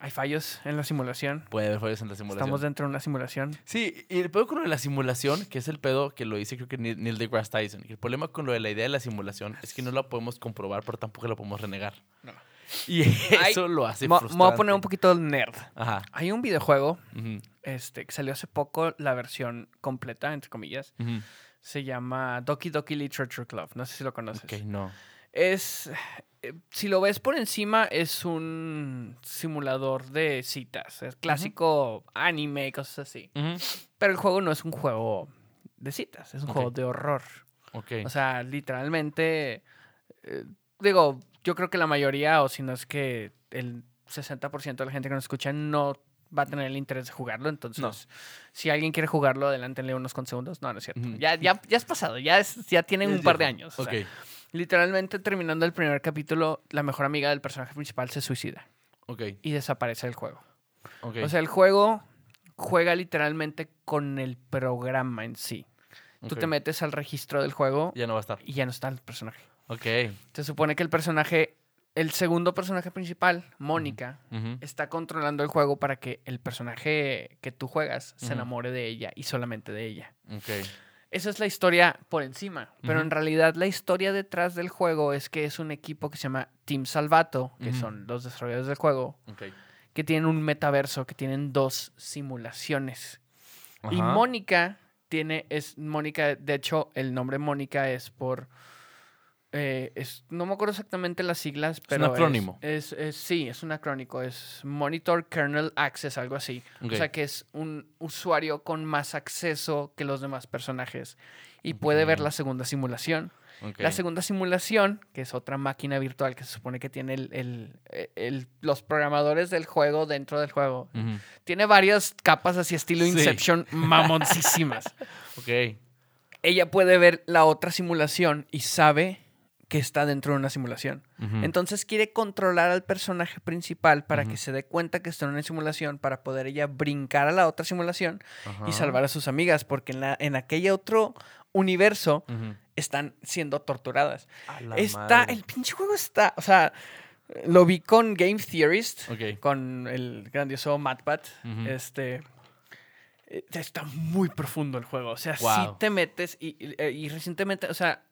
hay fallos en la simulación. Puede haber fallos en la simulación. Estamos dentro de una simulación. Sí, y el pedo con lo de la simulación, que es el pedo que lo dice creo que Neil deGrasse Tyson, el problema con lo de la idea de la simulación es que no la podemos comprobar, pero tampoco la podemos renegar. No. Y Ay, eso lo hace Me me frustrante. voy a poner un poquito nerd. Ajá. Hay un videojuego este, que salió hace poco, la versión completa, entre comillas. Se llama Doki Doki Literature Club. No sé si lo conoces. Ok, no. Es. eh, Si lo ves por encima, es un simulador de citas. Es clásico anime y cosas así. Pero el juego no es un juego de citas, es un juego de horror. Ok. O sea, literalmente. eh, digo, yo creo que la mayoría, o si no es que el 60% de la gente que nos escucha no va a tener el interés de jugarlo. Entonces, No. si alguien quiere jugarlo, adelántenle unos con segundos. No, no es cierto. Ya, ya, ya es pasado, ya, es, ya tienen un par de años. o Ok. sea, literalmente terminando el primer capítulo, la mejor amiga del personaje principal se suicida Ok. y desaparece del juego. Ok. O sea, el juego juega literalmente con el programa en sí. Tú te metes al registro del juego Ya no va a estar. y ya no está el personaje. Ok. Se supone que el personaje, el segundo personaje principal, Mónica, está controlando el juego para que el personaje que tú juegas se enamore de ella y solamente de ella. Ok. Esa es la historia por encima, pero en realidad la historia detrás del juego es que es un equipo que se llama Team Salvato, que son los desarrolladores del juego, que tienen un metaverso, que tienen dos simulaciones. Y. Mónica tiene, es Mónica, de hecho, el nombre Mónica es por, eh, es, no me acuerdo exactamente las siglas, pero acrónimo. Es, es- sí, es un acrónico, es Monitor Kernel Access, algo así. O sea que es un usuario con más acceso que los demás personajes y puede ver la segunda simulación. La segunda simulación, que es otra máquina virtual que se supone que tiene el- el- el- los programadores del juego dentro del juego, tiene varias capas así estilo Sí. Inception mamoncísimas. Ok. Ella puede ver la otra simulación y sabe que está dentro de una simulación. Entonces quiere controlar al personaje principal para que se dé cuenta que está en una simulación para poder ella brincar a la otra simulación y salvar a sus amigas porque en, la, en aquel otro universo están siendo torturadas. Está, madre. el pinche juego está, o sea, lo vi con Game Theorist, Ok. con el grandioso MatPat, este, eh, está muy profundo el juego, o sea, Wow. sí te metes y, y- y recientemente, o sea,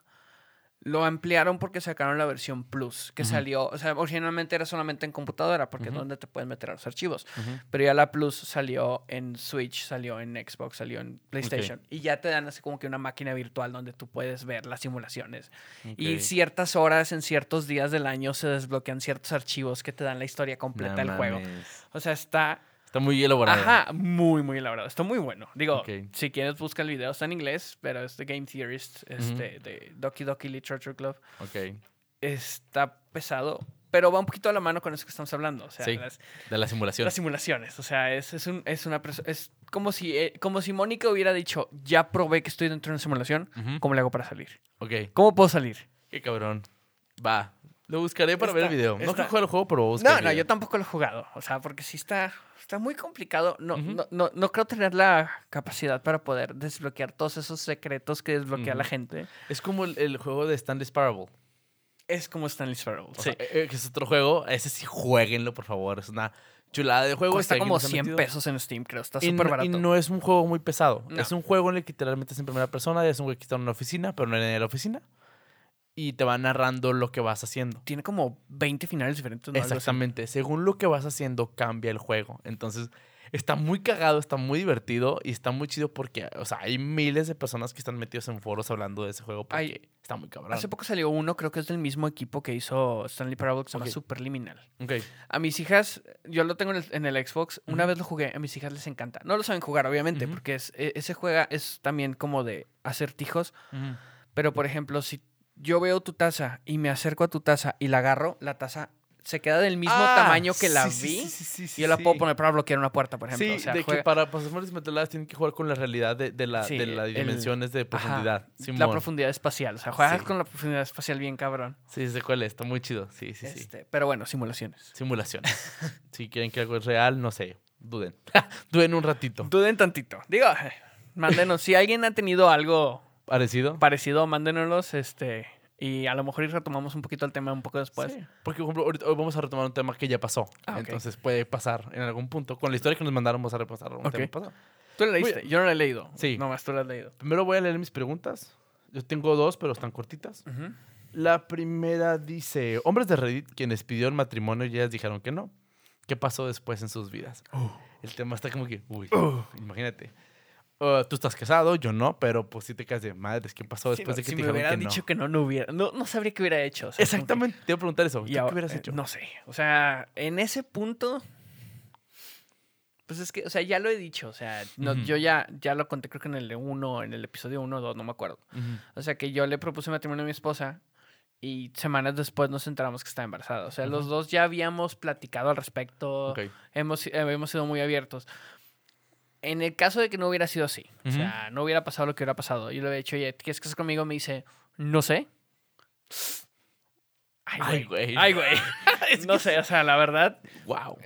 lo ampliaron porque sacaron la versión Plus, que salió, o sea, originalmente era solamente en computadora, porque es donde te pueden meter los archivos, pero ya la Plus salió en Switch, salió en Xbox, salió en PlayStation, y ya te dan así como que una máquina virtual donde tú puedes ver las simulaciones. Y ciertas horas en ciertos días del año se desbloquean ciertos archivos que te dan la historia completa No del juego. O sea, está, Está muy elaborado. ajá, muy, muy elaborado. Está muy bueno. Digo, si quieres busca el video, está en inglés, pero es de Game Theorist, este, de Doki Doki Literature Club. Ok. Está pesado, pero va un poquito a la mano con eso que estamos hablando. O sea, Sí, las, De la simulación. las simulaciones. O sea, es, es, un, es una es como si, eh, como si Mónica hubiera dicho, ya probé que estoy dentro de una simulación. ¿cómo le hago para salir? Ok. ¿Cómo puedo salir? Qué cabrón. Va. Lo buscaré para ver el Está- video. No está- quiero jugar el juego, pero buscaré No, no, yo tampoco lo he jugado. O sea, porque sí está, está muy complicado. No, no, no, no creo tener la capacidad para poder desbloquear todos esos secretos que desbloquea la gente. Es como el, el juego de Stanley's Parable. Es como Stanley's Parable. O Sí. sea, eh, que es otro juego. Ese sí, jueguenlo, por favor. Es una chulada de juego. Cuesta como no se ha 100 metido. pesos en Steam, creo. Está Y súper no, barato. y no es un juego muy pesado. No. Es un juego en el que literalmente es en primera persona. Es un güey que está en una oficina, pero no en la oficina. Y te va narrando lo que vas haciendo. Tiene como 20 finales diferentes. Exactamente. Según lo que vas haciendo, cambia el juego. Entonces, está muy cagado, está muy divertido y está muy chido porque, o sea, hay miles de personas que están metidos en foros hablando de ese juego porque está muy cabrón. Hace poco salió uno, creo que es del mismo equipo que hizo Stanley Parable, que se llama. Superliminal. Ok. A mis hijas, yo lo tengo en el, en el Xbox, una vez lo jugué, a mis hijas les encanta. No lo saben jugar, obviamente, porque es, e- ese juega es también como de acertijos. Pero, por ejemplo, si yo veo tu taza y me acerco a tu taza y la agarro, la taza se queda del mismo Ah, tamaño que la sí, vi. sí, sí, sí, sí, y yo la sí. puedo poner para bloquear una puerta, por ejemplo. Sí, o sea, de juega- que para pasar metaladas tienen que jugar con la realidad de, de la, Sí, las el- dimensiones de profundidad. la profundidad espacial. O sea, juegas Sí. con la profundidad espacial bien cabrón. Sí, sé cuál es, está muy chido. Sí, sí, sí. Este, pero bueno, simulaciones. Simulaciones. si quieren que algo es real, no sé, duden. duden un ratito. Duden tantito. Digo, eh, mándenos. si alguien ha tenido algo ¿Parecido? parecido, mándenoslos. Este, y a lo mejor retomamos un poquito el tema un poco después. Sí, Porque, por ejemplo, ahorita- hoy vamos a retomar un tema que ya pasó. Ah, ok. Entonces puede pasar en algún punto. Con la historia que nos mandaron, vamos a repasar un tema pasado. ¿Tú la Muy leíste? Yo no la he leído. Sí. Nomás tú la has leído. Primero voy a leer mis preguntas. Yo tengo dos, pero están cortitas. La primera dice: Hombres de Reddit quienes pidieron matrimonio y ellas dijeron que no. ¿Qué pasó después en sus vidas? El tema está como que, uy, imagínate. Uh, tú estás casado, yo no, pero pues sí te quedas de madres. ¿Qué pasó Sí, después no, de que si te me dijeron hubiera que no? dicho que no, no hubiera. No, no sabría qué hubiera hecho. o sea, como que- Exactamente, te iba a preguntar eso. ¿Tú qué hubieras eh, hecho? No sé. O sea, en ese punto. Pues es que, o sea, ya lo he dicho. O sea, no, Ujú. yo ya, ya lo conté, creo que en el de uno, en el episodio 1 o 2, no me acuerdo. Ujú. O sea, que yo le propuse matrimonio a mi esposa y semanas después nos enteramos que estaba embarazada. O sea, los Ujú. dos ya habíamos platicado al respecto. Ok. Hemos, eh, hemos sido muy abiertos. En el caso de que no hubiera sido así, o sea, no hubiera pasado lo que hubiera pasado, yo le he dicho, oye, ¿quieres casar conmigo? Me dice, no sé. Ay, güey. Ay, güey. no sé, o sea, la verdad, Wow.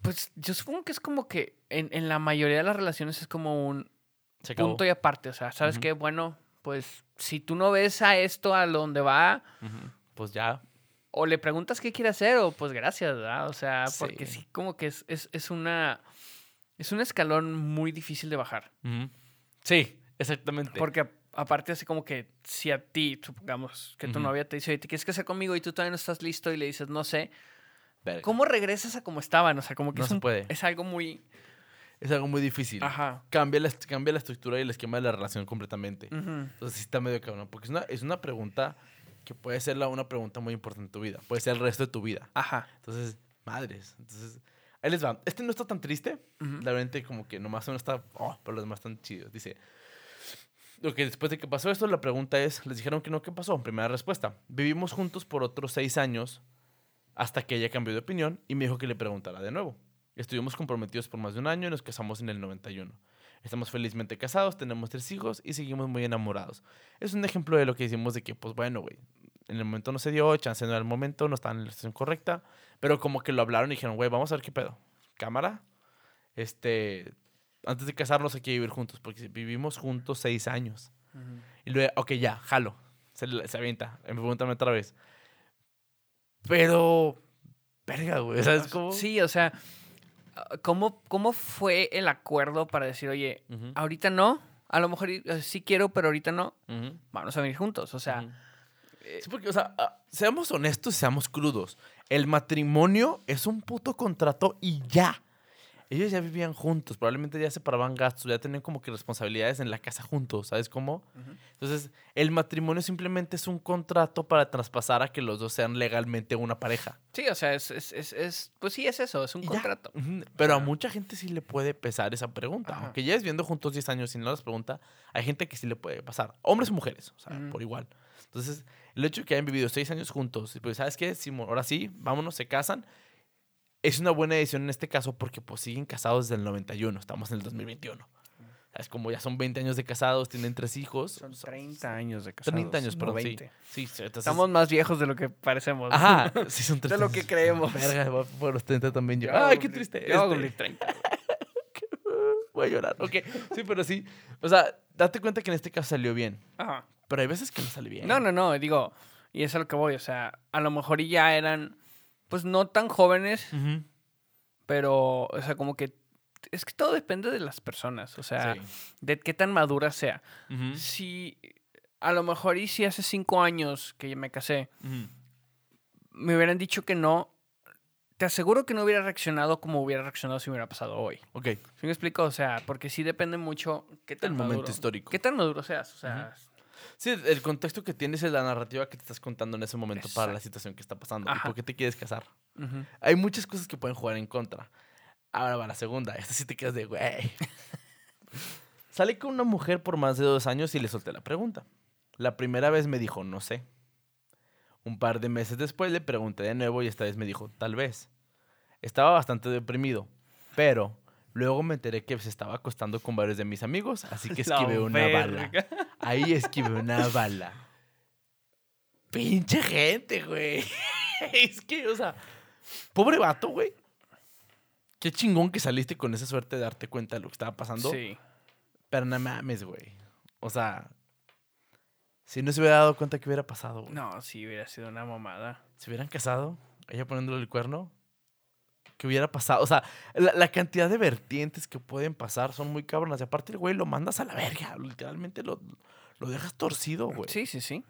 pues yo supongo que es como que en, en la mayoría de las relaciones es como un Se punto y aparte. O sea, ¿sabes qué? Bueno, pues si tú no ves a esto a donde va. Pues ya. o le preguntas qué quiere hacer, o pues gracias, ¿verdad? O sea, porque Sí. sí, como que es, es, es una. Es un escalón muy difícil de bajar. Sí, exactamente. Porque aparte, así como que si a ti, supongamos que tu novia te dice, ¿te quieres casar conmigo? Y tú todavía no estás listo y le dices, no sé. Verga. ¿Cómo regresas a como estaban? O sea, como que No es, se puede. es algo muy. Es algo muy difícil. Ajá. Cambia la, cambia la estructura y el esquema de la relación completamente. Entonces sí está medio cabrón. Porque es una, es una pregunta que puede ser la, una pregunta muy importante en tu vida. Puede ser el resto de tu vida. Ajá. Entonces, madres. Entonces, ahí les va. Este no está tan triste. Ujú. La verdad, como que nomás uno está. Oh, pero los demás están chidos. Dice. Lo que después de que pasó esto, la pregunta es: les dijeron que no, ¿qué pasó? Primera respuesta. Vivimos juntos por otros seis años hasta que ella cambió de opinión y me dijo que le preguntara de nuevo. Estuvimos comprometidos por más de un año y nos casamos en el 91. Estamos felizmente casados, tenemos tres hijos y seguimos muy enamorados. Es un ejemplo de lo que decimos de que, pues bueno, güey, en el momento no se dio, chance no era el momento, no estaban en la situación correcta, pero como que lo hablaron y dijeron, güey, vamos a ver qué pedo. Cámara, este, antes de casarnos hay que vivir juntos, porque vivimos juntos seis años. Y luego, ok, ya, jalo. Se, se avienta. Me preguntan otra vez. Pero, verga, güey, ¿sabes cómo? Sí, o sea, ah, ¿cómo, ¿cómo fue el acuerdo para decir, oye, ahorita no? A lo mejor eh, sí quiero, pero ahorita no. Vamos a venir juntos. O sea. Sí, porque, o sea, ah, seamos honestos y seamos crudos. El matrimonio es un puto contrato y ya. Ellos ya vivían juntos, probablemente ya separaban gastos, ya tenían como que responsabilidades en la casa juntos, ¿sabes cómo? Entonces, el matrimonio simplemente es un contrato para traspasar a que los dos sean legalmente una pareja. sí, o sea, es, es, es, es- pues sí, es eso, es un Y ya. contrato. Pero a mucha gente sí le puede pesar esa pregunta. Aunque lleves viendo juntos 10 años y no las pregunta, hay gente que sí le puede pasar. Hombres o mujeres, o sea, por igual. Entonces, el hecho de que hayan vivido 6 años juntos, pues, ¿sabes qué? Simón, ahora sí, vámonos, se casan. Es una buena decisión en este caso porque pues siguen casados desde el 91, estamos en el 2021. Es como ya son 20 años de casados, tienen tres hijos. Son son 30 años de casados. 30 años, perdón, sí. 20. Sí, sí, entonces- Estamos más viejos de lo que parecemos. Ajá, sí son De 30 lo que creemos. Verga, por los 30 también yo. Yo Ay, qué triste. Yo voy a Este- cumplir 30. Voy a llorar. Ok, sí, pero sí. O sea, date cuenta que en este caso salió bien. Ajá. Pero hay veces que no sale bien. No, no, no, digo, y es a lo que voy, o sea, a lo mejor ya eran, pues no tan jóvenes, Ujú. pero, o sea, como que, es que todo depende de las personas, o sea, Sí. de qué tan madura sea. Ujú. Si, a lo mejor y si hace cinco años que me casé, Ujú. me hubieran dicho que no, te aseguro que no hubiera reaccionado como hubiera reaccionado si hubiera pasado hoy. Ok. ¿Sí me explico? O sea, porque sí depende mucho qué tan El momento maduro- histórico. ¿Qué tan maduro seas? O sea, Sí, el contexto que tienes es la narrativa que te estás contando en ese momento para la situación que está pasando. ¿Y Ajá. por qué te quieres casar? Hay muchas cosas que pueden jugar en contra. Ahora va la segunda. Esta sí te quedas de, güey. Salí con una mujer por más de dos años y le solté la pregunta. La primera vez me dijo, no sé. Un par de meses después le pregunté de nuevo y esta vez me dijo, tal vez. Estaba bastante deprimido, pero luego me enteré que se estaba acostando con varios de mis amigos, así que La esquivé una bala. Ahí esquivé una bala. Pinche gente, güey. es que, o sea, pobre vato, güey. Qué chingón que saliste con esa suerte de darte cuenta de lo que estaba pasando. Sí. Pero no mames, güey. O sea, si no se hubiera dado cuenta que hubiera pasado, güey. No, sí, hubiera sido una mamada. Se hubieran casado, ella poniéndole el cuerno. ¿Qué hubiera pasado? O sea, la, la cantidad de vertientes que pueden pasar son muy cabronas. Y aparte, el güey lo mandas a la verga. Literalmente lo, lo dejas torcido, güey. Sí, sí, sí.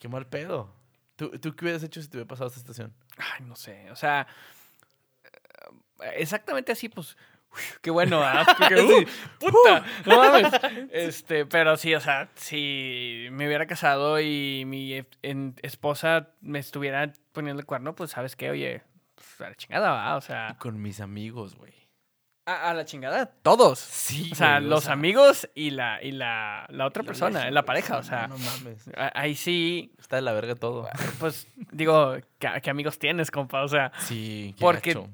Qué mal pedo. ¿Tú, ¿Tú qué hubieras hecho si te hubiera pasado esta situación? Ay, no sé. O sea, exactamente así, pues, qué bueno, ¿ah? Porque, uh, puta, no mames. Este, pero sí, o sea, si me hubiera casado y mi e- en- esposa me estuviera poniendo el cuerno, pues, ¿sabes qué? Oye, pues, a la chingada, va, o Y sea, con mis amigos, güey. a, a la chingada, todos. Sí, O sea, güey, los sea, amigos y la, y la, la otra la persona, la güey, pareja, o sea, No mames. a- ahí sí, Está de la verga todo. pues, digo, ¿qué, qué amigos tienes, compa? O sea, Sí, qué Porque- gacho.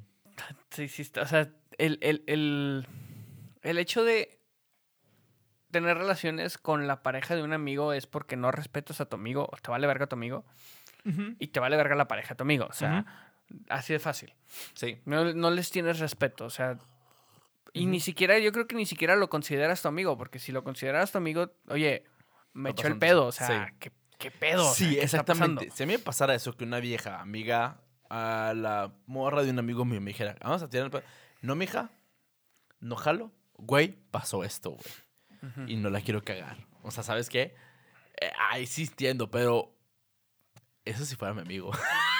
Sí, sí, o sea, el, el, el, el hecho de tener relaciones con la pareja de un amigo es porque no respetas a tu amigo, o te vale verga tu amigo, y te vale verga la pareja de tu amigo. O sea, así de fácil. Sí. No, no les tienes respeto, o sea, y ni siquiera, yo creo que ni siquiera lo consideras tu amigo, porque si lo consideras tu amigo, oye, me echó el pedo, o sí. sea, ¿qué, qué pedo? O sea, Sí, ¿qué exactamente. Si a mí me pasara eso, que una vieja amiga a la morra de un amigo mío me dijera, vamos a tirar el pedo. No, mija, no jalo. Güey, pasó esto, güey. Y no la quiero cagar. O sea, ¿sabes qué? Eh, ay, sí entiendo, pero eso si fuera mi amigo.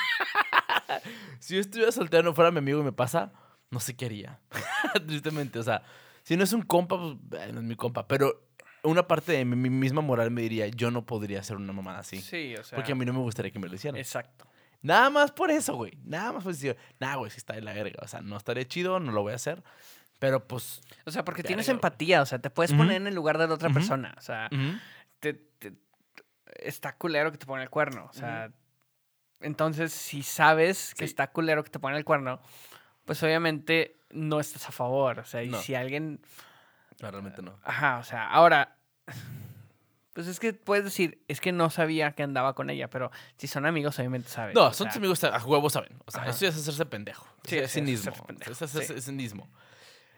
si yo estuviera soltero no fuera mi amigo y me pasa, no sé qué haría. Tristemente, o sea, si no es un compa, pues eh, no es mi compa. Pero una parte de mi, mi misma moral me diría, yo no podría hacer una mamada así. Sí, o sea, Porque a mí no me gustaría que me lo hicieran. exacto. Nada más por eso, güey. Nada más por decir, nada, güey, si está de la verga. O sea, no estaría chido, no lo voy a hacer. Pero pues. O sea, porque tienes empatía, o sea, te puedes poner en el lugar de la otra persona, o sea, te- está culero que te pone el cuerno, o sea, entonces si sabes que Sí. está culero que te pone el cuerno, pues obviamente no estás a favor, o sea, y No. si alguien, No, realmente no. ajá, o sea, ahora, pues es que puedes decir, es que no sabía que andaba con ella, pero si son amigos, obviamente sabes. No, son tus amigos a huevo saben. O sea, Ajá. eso ya es hacerse pendejo. Sí, es cinismo. Es hacerse- cinismo.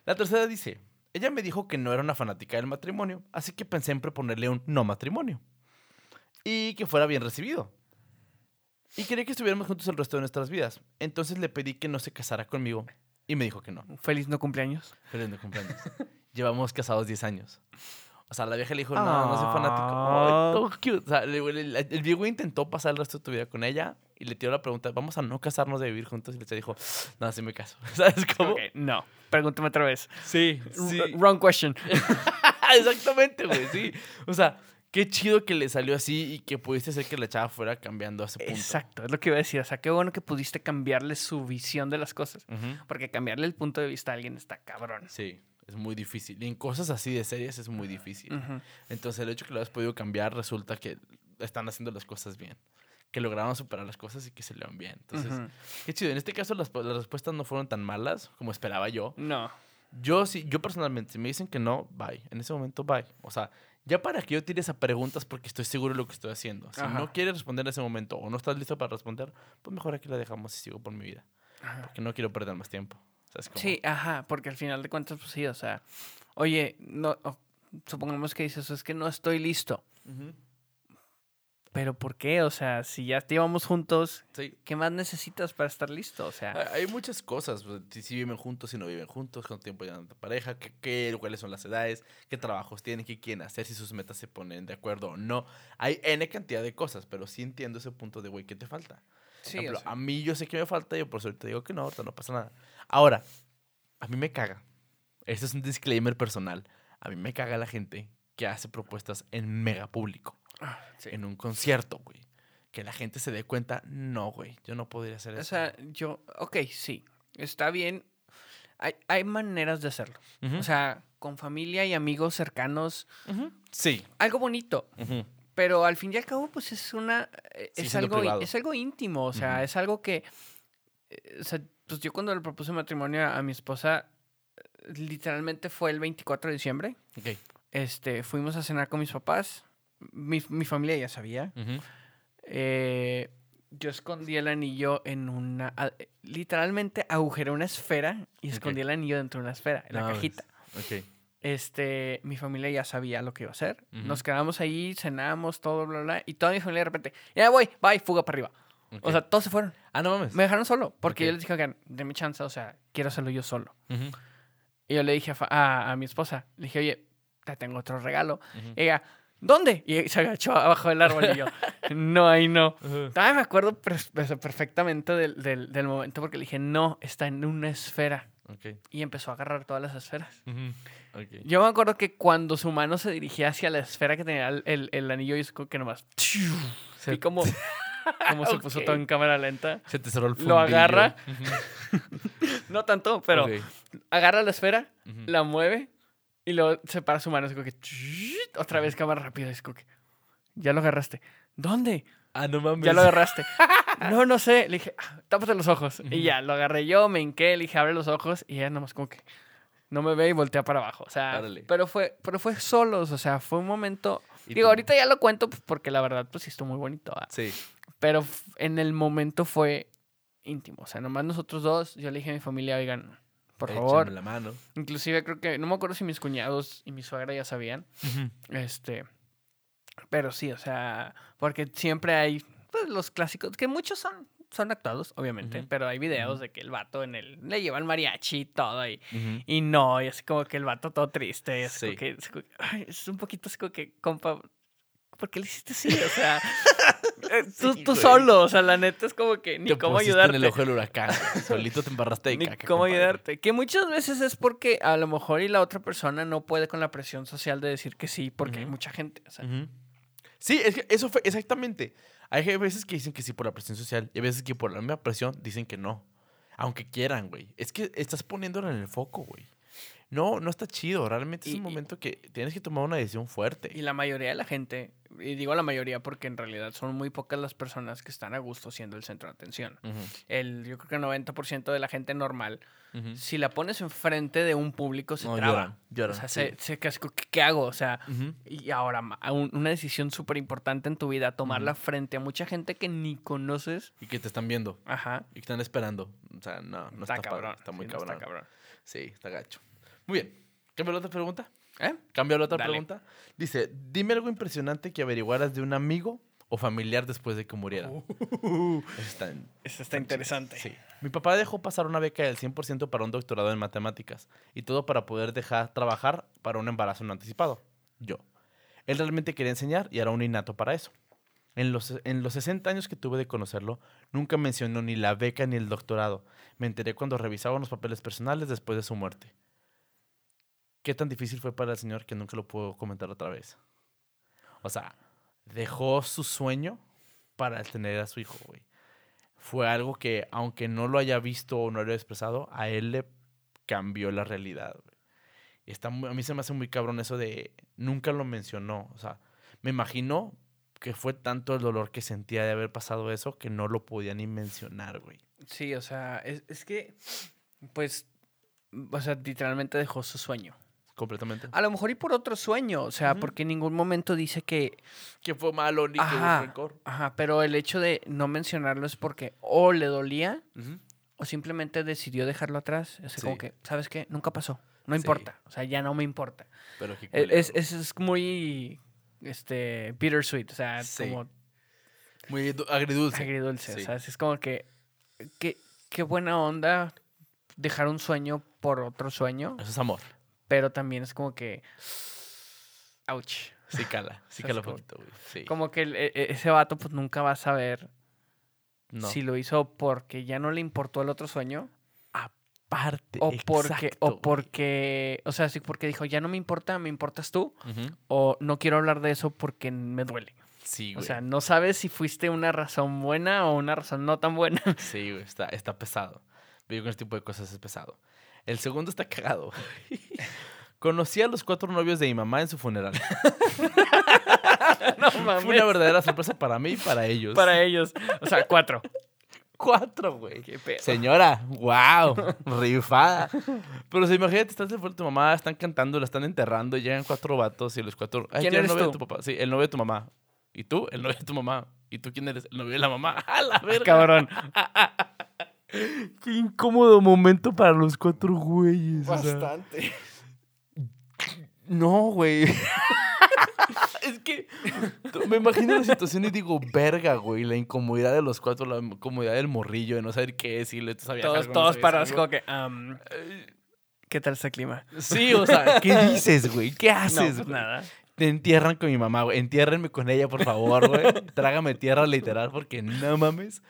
La tercera dice, ella me dijo que no era una fanática del matrimonio, así que pensé en proponerle un no matrimonio. Y que fuera bien recibido. Y quería que estuviéramos juntos el resto de nuestras vidas. Entonces le pedí que no se casara conmigo y me dijo que no. Feliz no cumpleaños. Feliz de cumpleaños. Llevamos casados 10 años. O sea, la vieja le dijo, no, no soy fanático. Ah. Ay, todo cute. O sea, el, el- el viejo intentó pasar el resto de tu vida con ella y le tiró la pregunta, ¿vamos a no casarnos de vivir juntos? Y le dijo, no, sí me caso. ¿Sabes cómo? Ok, no, pregúntame otra vez. Sí, R- Wrong question. Exactamente, güey, sí. O sea, qué chido que le salió así y que pudiste hacer que la chava fuera cambiando a ese punto. Exacto, es lo que iba a decir. O sea, qué bueno que pudiste cambiarle su visión de las cosas. Ujú. Porque cambiarle el punto de vista a alguien está cabrón. Sí, es muy difícil. Y en cosas así de serias es muy difícil. Ujú. Entonces, el hecho que lo hayas podido cambiar resulta que están haciendo las cosas bien. Que lograron superar las cosas y que se le van bien. Entonces, Ujú. qué chido. En este caso, las, las respuestas no fueron tan malas como esperaba yo. No. Yo sí, yo personalmente, si me dicen que no, bye. En ese momento, bye. O sea, ya para que yo tire esas preguntas porque estoy seguro de lo que estoy haciendo. Si Ajá. no quieres responder en ese momento o no estás listo para responder, pues mejor aquí la dejamos y sigo por mi vida. Porque no quiero perder más tiempo. ¿Sabes cómo? Sí, ajá, porque al final de cuentas, pues sí, o sea, oye, no, supongamos que dices, es que no estoy listo. Ujú. Pero ¿por qué? O sea, si ya llevamos juntos, Sí. ¿qué más necesitas para estar listo? O sea, Hay- muchas cosas, pues, si, viven juntos, si no viven juntos, cuánto tiempo llevan de pareja, qué, qué- cuáles son las edades, qué trabajos tienen, qué quieren hacer, si sus metas se ponen de acuerdo o no. Hay N cantidad de cosas, pero sí entiendo ese punto de, güey, ¿qué te falta? sí, ejemplo, o sea, a mí yo sé que me falta, yo por eso te digo que no, ahorita no pasa nada. Ahora, a mí me caga. Este es un disclaimer personal. A mí me caga la gente que hace propuestas en mega público, ah, sí. en un concierto, güey. Que la gente se dé cuenta, no, güey, yo no podría hacer eso. O sea, yo, ok, sí, está bien. Hay, hay maneras de hacerlo. O sea, con familia y amigos cercanos, sí. algo bonito. Pero al fin y al cabo, pues es una. eh, es, algo, es algo íntimo. O sea, es algo que. eh, O sea, pues yo cuando le propuse matrimonio a, mi esposa, literalmente fue el 24 de diciembre. Ok. Este, fuimos a cenar con mis papás. Mi, mi familia ya sabía. ujú. Eh, yo escondí el anillo en una. literalmente agujeré una esfera y escondí el anillo dentro de una esfera, en la No, cajita. Ok. Este, mi familia ya sabía lo que iba a hacer. Ujú. Nos quedamos ahí, cenamos, todo, bla, bla. Y toda mi familia de repente, ya voy, bye, fuga para arriba. ok. O sea, todos se fueron. ah, no mames. Me dejaron solo. Porque yo les dije, oigan, denme chance, o sea, quiero hacerlo yo solo. Ujú, Y yo le dije a, a- a mi esposa, le dije, oye, te tengo otro regalo. ujú. Ella, ¿dónde? Y se agachó abajo del árbol y yo, no, ahí no. Todavía me acuerdo per- per- perfectamente del, del- del momento porque le dije, no, está en una esfera. Ok. Y empezó a agarrar todas las esferas. Yo me acuerdo que cuando su mano se dirigía hacia la esfera que tenía el, el- el anillo, y que nomás. Se- Vi como, como se puso todo en cámara lenta. Se te cerró el Lo fundillo. agarra. Ujú. No tanto, pero agarra la esfera, la mueve y luego separa su mano. Es como que. Otra vez cámara rápida. Es como que. Ya lo agarraste. ¿Dónde? Ah, no mames. Ya lo agarraste. No, no sé. Le dije, "Ah, tápate los ojos. Y ya, lo agarré yo, me hinqué, le dije, abre los ojos. Y ella nomás como que no me ve y voltea para abajo. O sea, pero fue, pero fue solos. O sea, fue un momento. ¿Y Digo, tú? ahorita ya lo cuento pues, porque la verdad, pues sí estuvo muy bonito. ¿va? Sí. Pero en el momento fue íntimo. O sea, nomás nosotros dos. Yo le dije a mi familia, oigan, por Échame favor. la mano. Inclusive creo que, no me acuerdo si mis cuñados y mi suegra ya sabían. Este, pero sí, o sea, porque siempre hay pues, los clásicos, que muchos son, son actuados, obviamente, pero hay videos de que el vato en el, le lleva el mariachi y todo, y, y no, y así como que el vato todo triste, y así como que, es, como que, ay, es un poquito así como que, compa, ¿por qué le hiciste así? O sea, tú, Sí, tú solo, o sea, la neta es como que ni Te cómo ayudarte. en el ojo del huracán. Solito te embarraste de Ni caca. cómo compadre. ayudarte. Que muchas veces es porque a lo mejor y la otra persona no puede con la presión social de decir que sí, porque hay mucha gente. o sea, Ujú. Sí, es que eso fue exactamente. Hay veces que dicen que sí por la presión social y hay veces que por la misma presión dicen que no. Aunque quieran, güey. Es que estás poniéndolo en el foco, güey. No, no está chido. Realmente es un momento que tienes que tomar una decisión fuerte. Y la mayoría de la gente, y digo la mayoría porque en realidad son muy pocas las personas que están a gusto siendo el centro de atención. El, yo creo que el 90% de la gente normal, si la pones enfrente de un público, se No, traba. lloran, lloran, o sea, sí. se, se casco, ¿qué, hago? O sea, y ahora una decisión súper importante en tu vida, tomarla frente a mucha gente que ni conoces. Y que te están viendo. Ajá. Y que están esperando. O sea, no, no está, está, padre, cabrón. Está muy sí, no cabrón. Está cabrón. Sí, está gacho. Muy bien. ¿Cambio la otra pregunta? ¿Eh? Cambio la otra Dale. pregunta. Dice, dime algo impresionante que averiguaras de un amigo o familiar después de que muriera. Eso está Eso está interesante. Sí. Mi papá dejó pasar una beca del 100% para un doctorado en matemáticas y todo para poder dejar trabajar para un embarazo no anticipado. Yo. Él realmente quería enseñar y era un innato para eso. En los, en los 60 años que tuve de conocerlo, nunca mencionó ni la beca ni el doctorado. Me enteré cuando revisaba los papeles personales después de su muerte. ¿Qué tan difícil fue para el señor que nunca lo puedo comentar otra vez? O sea, dejó su sueño para tener a su hijo, güey. Fue algo que, aunque no lo haya visto o no lo haya expresado, a él le cambió la realidad, güey. Y está a mí se me hace muy cabrón eso de nunca lo mencionó. O sea, me imagino que fue tanto el dolor que sentía de haber pasado eso que no lo podía ni mencionar, güey. Sí, o sea, es, es que, pues, o sea, literalmente dejó su sueño. Completamente. A lo mejor y por otro sueño, o sea, porque en ningún momento dice que, Que fue malo ni que Ajá. rencor. ajá, pero el hecho de no mencionarlo es porque o le dolía o simplemente decidió dejarlo atrás. Es como Sí. que, ¿sabes qué? Nunca pasó. No Sí. importa. O sea, ya no me importa. Pero qué E- Es, es, es muy, este, bittersweet, o sea, Sí. como muy du- agridulce. agridulce. O sea, es como que, que, qué buena onda dejar un sueño por otro sueño, Eso es amor. Pero también es como que, ouch. Sí cala. Sí ¿Sabes cala un cómo? poquito, güey. Sí. Como que el- e- e- ese vato pues nunca va a saber No. si lo hizo porque ya no le importó el otro sueño Parte. o porque, exacto, o güey. porque, o sea, sí, porque dijo, ya no me importa, me importas tú, o no quiero hablar de eso porque me duele. Sí, O güey. sea, no sabes si fuiste una razón buena o una razón no tan buena. Sí, güey, está, está pesado. Vivir con este tipo de cosas es pesado. El segundo está cagado. Conocí a los cuatro novios de mi mamá en su funeral. no Fue mames. una verdadera sorpresa para mí y para ellos. Para ellos. O sea, cuatro. cuatro, güey. Qué pedo. Señora, wow, rifada. Pero si imagínate, estás de tu mamá, están cantando, la están enterrando, y llegan cuatro vatos y los cuatro. Ay, ¿Quién ¿quién es el eres novio tú? de tu papá? Sí, el novio de tu mamá. ¿Y tú? El novio de tu mamá. ¿Y tú quién eres? El novio de la mamá. ¡A la verga! Cabrón. Qué incómodo momento para los cuatro güeyes. o sea. No, güey. es que me imagino la situación y digo, verga, güey. La incomodidad de los cuatro, la incomodidad del morrillo, de no saber qué decirle. Todos, no todos parados como que, am, ¿qué tal ese clima? Sí, o sea, ¿qué dices, güey? ¿Qué No, haces, pues güey? nada. te entierran con mi mamá, güey. Entiérrenme con ella, por favor, güey. Trágame tierra literal porque no mames.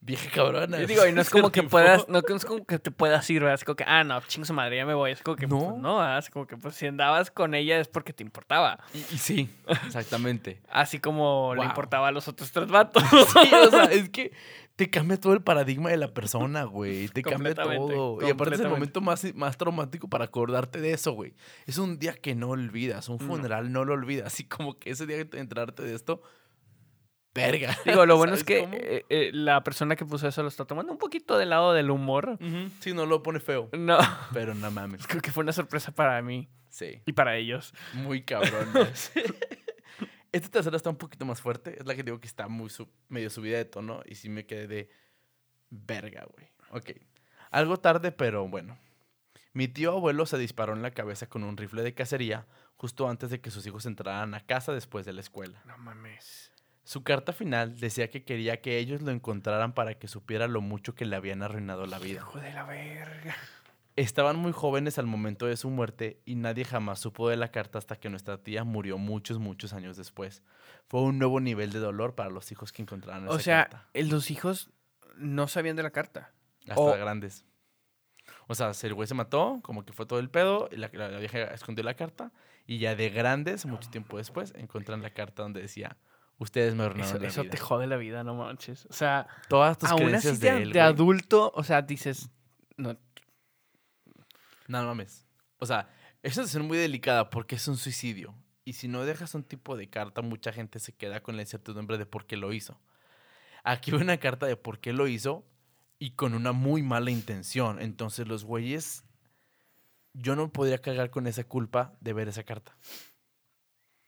Vieja cabrona. Y digo, y no es como que puedas, no es como que te puedas ir, ¿verdad? Es como que, ah, no, chingo su madre, ya me voy. Es como que, No. no, no, es como que, pues, si andabas con ella es porque te importaba. Y, y sí, exactamente. Así como le importaba a los otros tres vatos. Sí, o sea, es que te cambia todo el paradigma de la persona, güey. Te cambia todo. Y aparte es el momento más, más traumático para acordarte de eso, güey. Es un día que no olvidas. Un funeral no lo olvidas. Así como que ese día de enterarte de esto, verga. Digo, lo bueno es ¿Sabes que eh, eh, la persona que puso eso lo está tomando un poquito del lado del humor. Ujú, Sí, no lo pone feo. No, Pero no mames. creo que fue una sorpresa para mí Sí, y para ellos. muy cabrón. Esta tercera está un poquito más fuerte. Es la que digo que está muy sub- medio subida de tono. Y sí me quedé de verga, güey. Ok. Algo tarde, pero bueno. Mi tío abuelo se disparó en la cabeza con un rifle de cacería justo antes de que sus hijos entraran a casa después de la escuela. No mames. Su carta final decía que quería que ellos lo encontraran para que supiera lo mucho que le habían arruinado la vida. Hijo de la verga. Estaban muy jóvenes al momento de su muerte y nadie jamás supo de la carta hasta que nuestra tía murió muchos, muchos años después. Fue un nuevo nivel de dolor para los hijos que encontraron O esa sea, carta. eh, los hijos no sabían de la carta. Hasta o- grandes. O sea, el güey se mató, como que fue todo el pedo, y la, la- la vieja escondió la carta, y ya de grandes, mucho tiempo después, encuentran la carta donde decía, ustedes me arruinaron Eso, la eso vida". te jode la vida, no manches. O sea, Todas tus aún así de, de él, de adulto, o sea, dices, no, No, no mames. O sea, es una muy delicada porque es un suicidio. Y si no dejas un tipo de carta, mucha gente se queda con la incertidumbre de por qué lo hizo. Aquí hay una carta de por qué lo hizo y con una muy mala intención. Entonces los güeyes, yo no podría cargar con esa culpa de ver esa carta,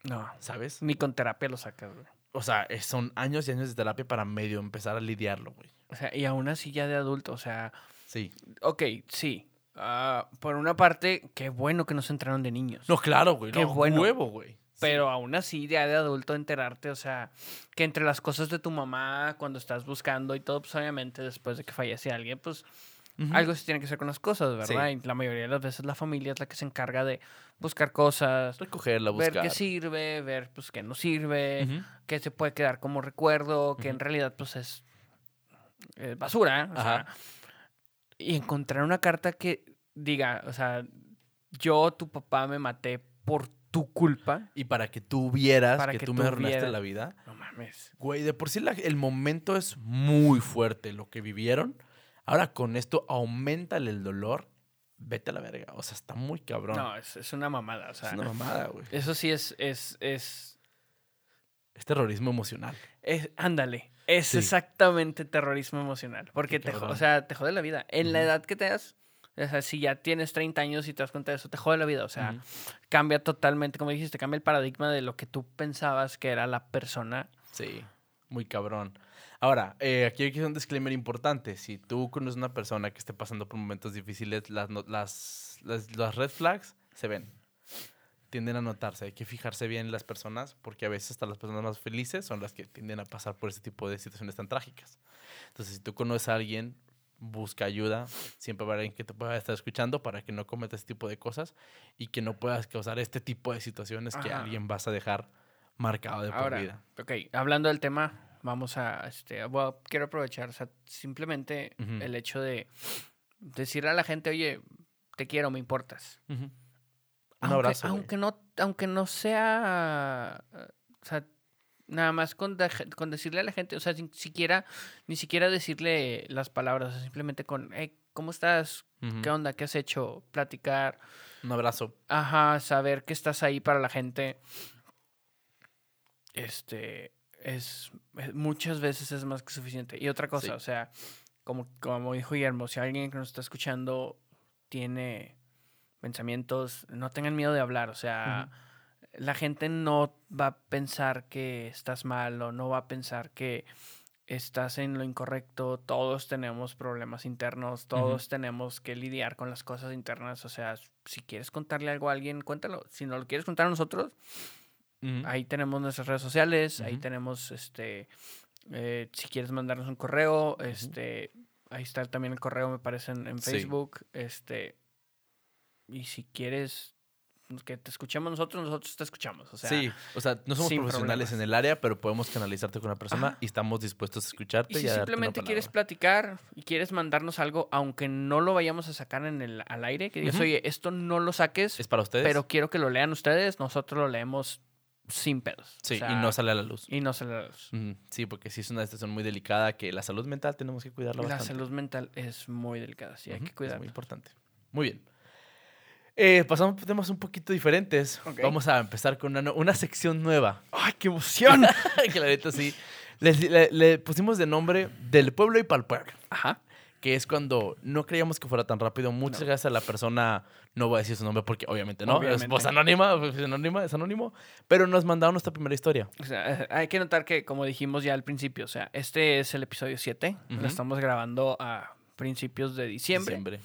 no. ¿sabes? Ni con terapia lo sacas, güey. O sea, es- son años y años de terapia para medio empezar a lidiarlo, güey. O sea, y aún así ya de adulto, o sea, Sí. ok, sí. ah, por una parte, qué bueno que no se entraron de niños. No, claro, güey. Qué no, bueno. huevo, güey. Sí. Pero aún así, ya de adulto enterarte, o sea, que entre las cosas de tu mamá, cuando estás buscando y todo, pues obviamente después de que fallece alguien, pues Algo se tiene que hacer con las cosas, ¿verdad? Sí. Y la mayoría de las veces la familia es la que se encarga de buscar cosas, Recogerla, buscar. ver qué sirve, ver pues qué no sirve, qué se puede quedar como recuerdo, que en realidad pues es, es basura. o sea, y encontrar una carta que diga, o sea, yo, tu papá, me maté por tu culpa. Y para que tú vieras Para que, que tú me arruinaste la vida. No mames. Güey, de por sí la- el momento es muy fuerte lo que vivieron. Ahora con esto aumentale el dolor. Vete a la verga. O sea, está muy cabrón. No, es, es una mamada. O sea, es una mamada, güey. eso sí es, es, es, Es terrorismo emocional. es, ándale. Es Sí. exactamente terrorismo emocional. Porque, te, o sea, te jode la vida. En la edad que te das, o sea, si ya tienes 30 años y te das cuenta de eso, te jode la vida. O sea, cambia totalmente, como dijiste, cambia el paradigma de lo que tú pensabas que era la persona. Sí, muy cabrón. Ahora, eh, aquí hay que hacer un disclaimer importante. Si tú conoces una persona que esté pasando por momentos difíciles, las, las, las, las red flags se ven. Tienden a notarse. Hay que fijarse bien en las personas porque a veces hasta las personas más felices son las que tienden a pasar por ese tipo de situaciones tan trágicas. Entonces, si tú conoces a alguien, busca ayuda. Siempre va a haber alguien que te pueda estar escuchando para que no cometas este tipo de cosas y que no puedas causar este tipo de situaciones que a Ajá. alguien vas a dejar marcado de por Ahora, vida. ok, hablando del tema, vamos a, este, quiero aprovechar, o sea, simplemente el hecho de decirle a la gente, oye, te quiero, me importas. Ujú. Un aunque, abrazo. aunque no, aunque no sea, o sea, nada más con, con decirle a la gente, o sea, sin siquiera, ni siquiera decirle las palabras, o sea, simplemente con, hey, ¿cómo estás? ¿Qué onda? ¿Qué has hecho? Platicar. Un abrazo. Ajá, saber que estás ahí para la gente. Este es, es- muchas veces es más que suficiente. Y otra cosa, Sí. o sea, como, como dijo Guillermo, si alguien que nos está escuchando tiene pensamientos, no tengan miedo de hablar. O sea, la gente no va a pensar que estás mal o no va a pensar que estás en lo incorrecto. Todos tenemos problemas internos, todos tenemos que lidiar con las cosas internas. O sea, si quieres contarle algo a alguien, cuéntalo. Si no lo quieres contar a nosotros, Ahí tenemos nuestras redes sociales, ahí tenemos este. eh, si quieres mandarnos un correo, este. Ahí está también el correo, me parece, en, en Sí. Facebook. Este. Y si quieres que te escuchemos nosotros, nosotros te escuchamos. O sea, sí, o sea, no somos profesionales problemas. en el área, pero podemos canalizarte con una persona Ajá. y estamos dispuestos a escucharte. Y si a simplemente quieres platicar y quieres mandarnos algo, aunque no lo vayamos a sacar en el, al aire, que digas, oye, esto no lo saques, Es para ustedes. pero quiero que lo lean ustedes, nosotros lo leemos sin pedos. O sí, sea, y no sale a la luz. y no se la luz. Sí, porque sí es una situación muy delicada que la salud mental tenemos que cuidarla La bastante. salud mental es muy delicada, sí, hay que Es cuidarla. muy importante. Muy bien. Eh, pasamos a temas un poquito diferentes. Vamos a empezar con una, una sección nueva. ¡Ay, qué emoción! que la neta sí. Le, le pusimos de nombre Del Pueblo y Pal Pueblo. Ajá. Que es cuando no creíamos que fuera tan rápido. Muchas No. gracias a la persona, no voy a decir su nombre porque obviamente no, Obviamente. es voz anónima, es anónima, es anónimo, pero nos mandaron nuestra primera historia. O sea, hay que notar que, como dijimos ya al principio, o sea, este es el episodio 7. Ujú. Lo estamos grabando a principios de diciembre. Diciembre.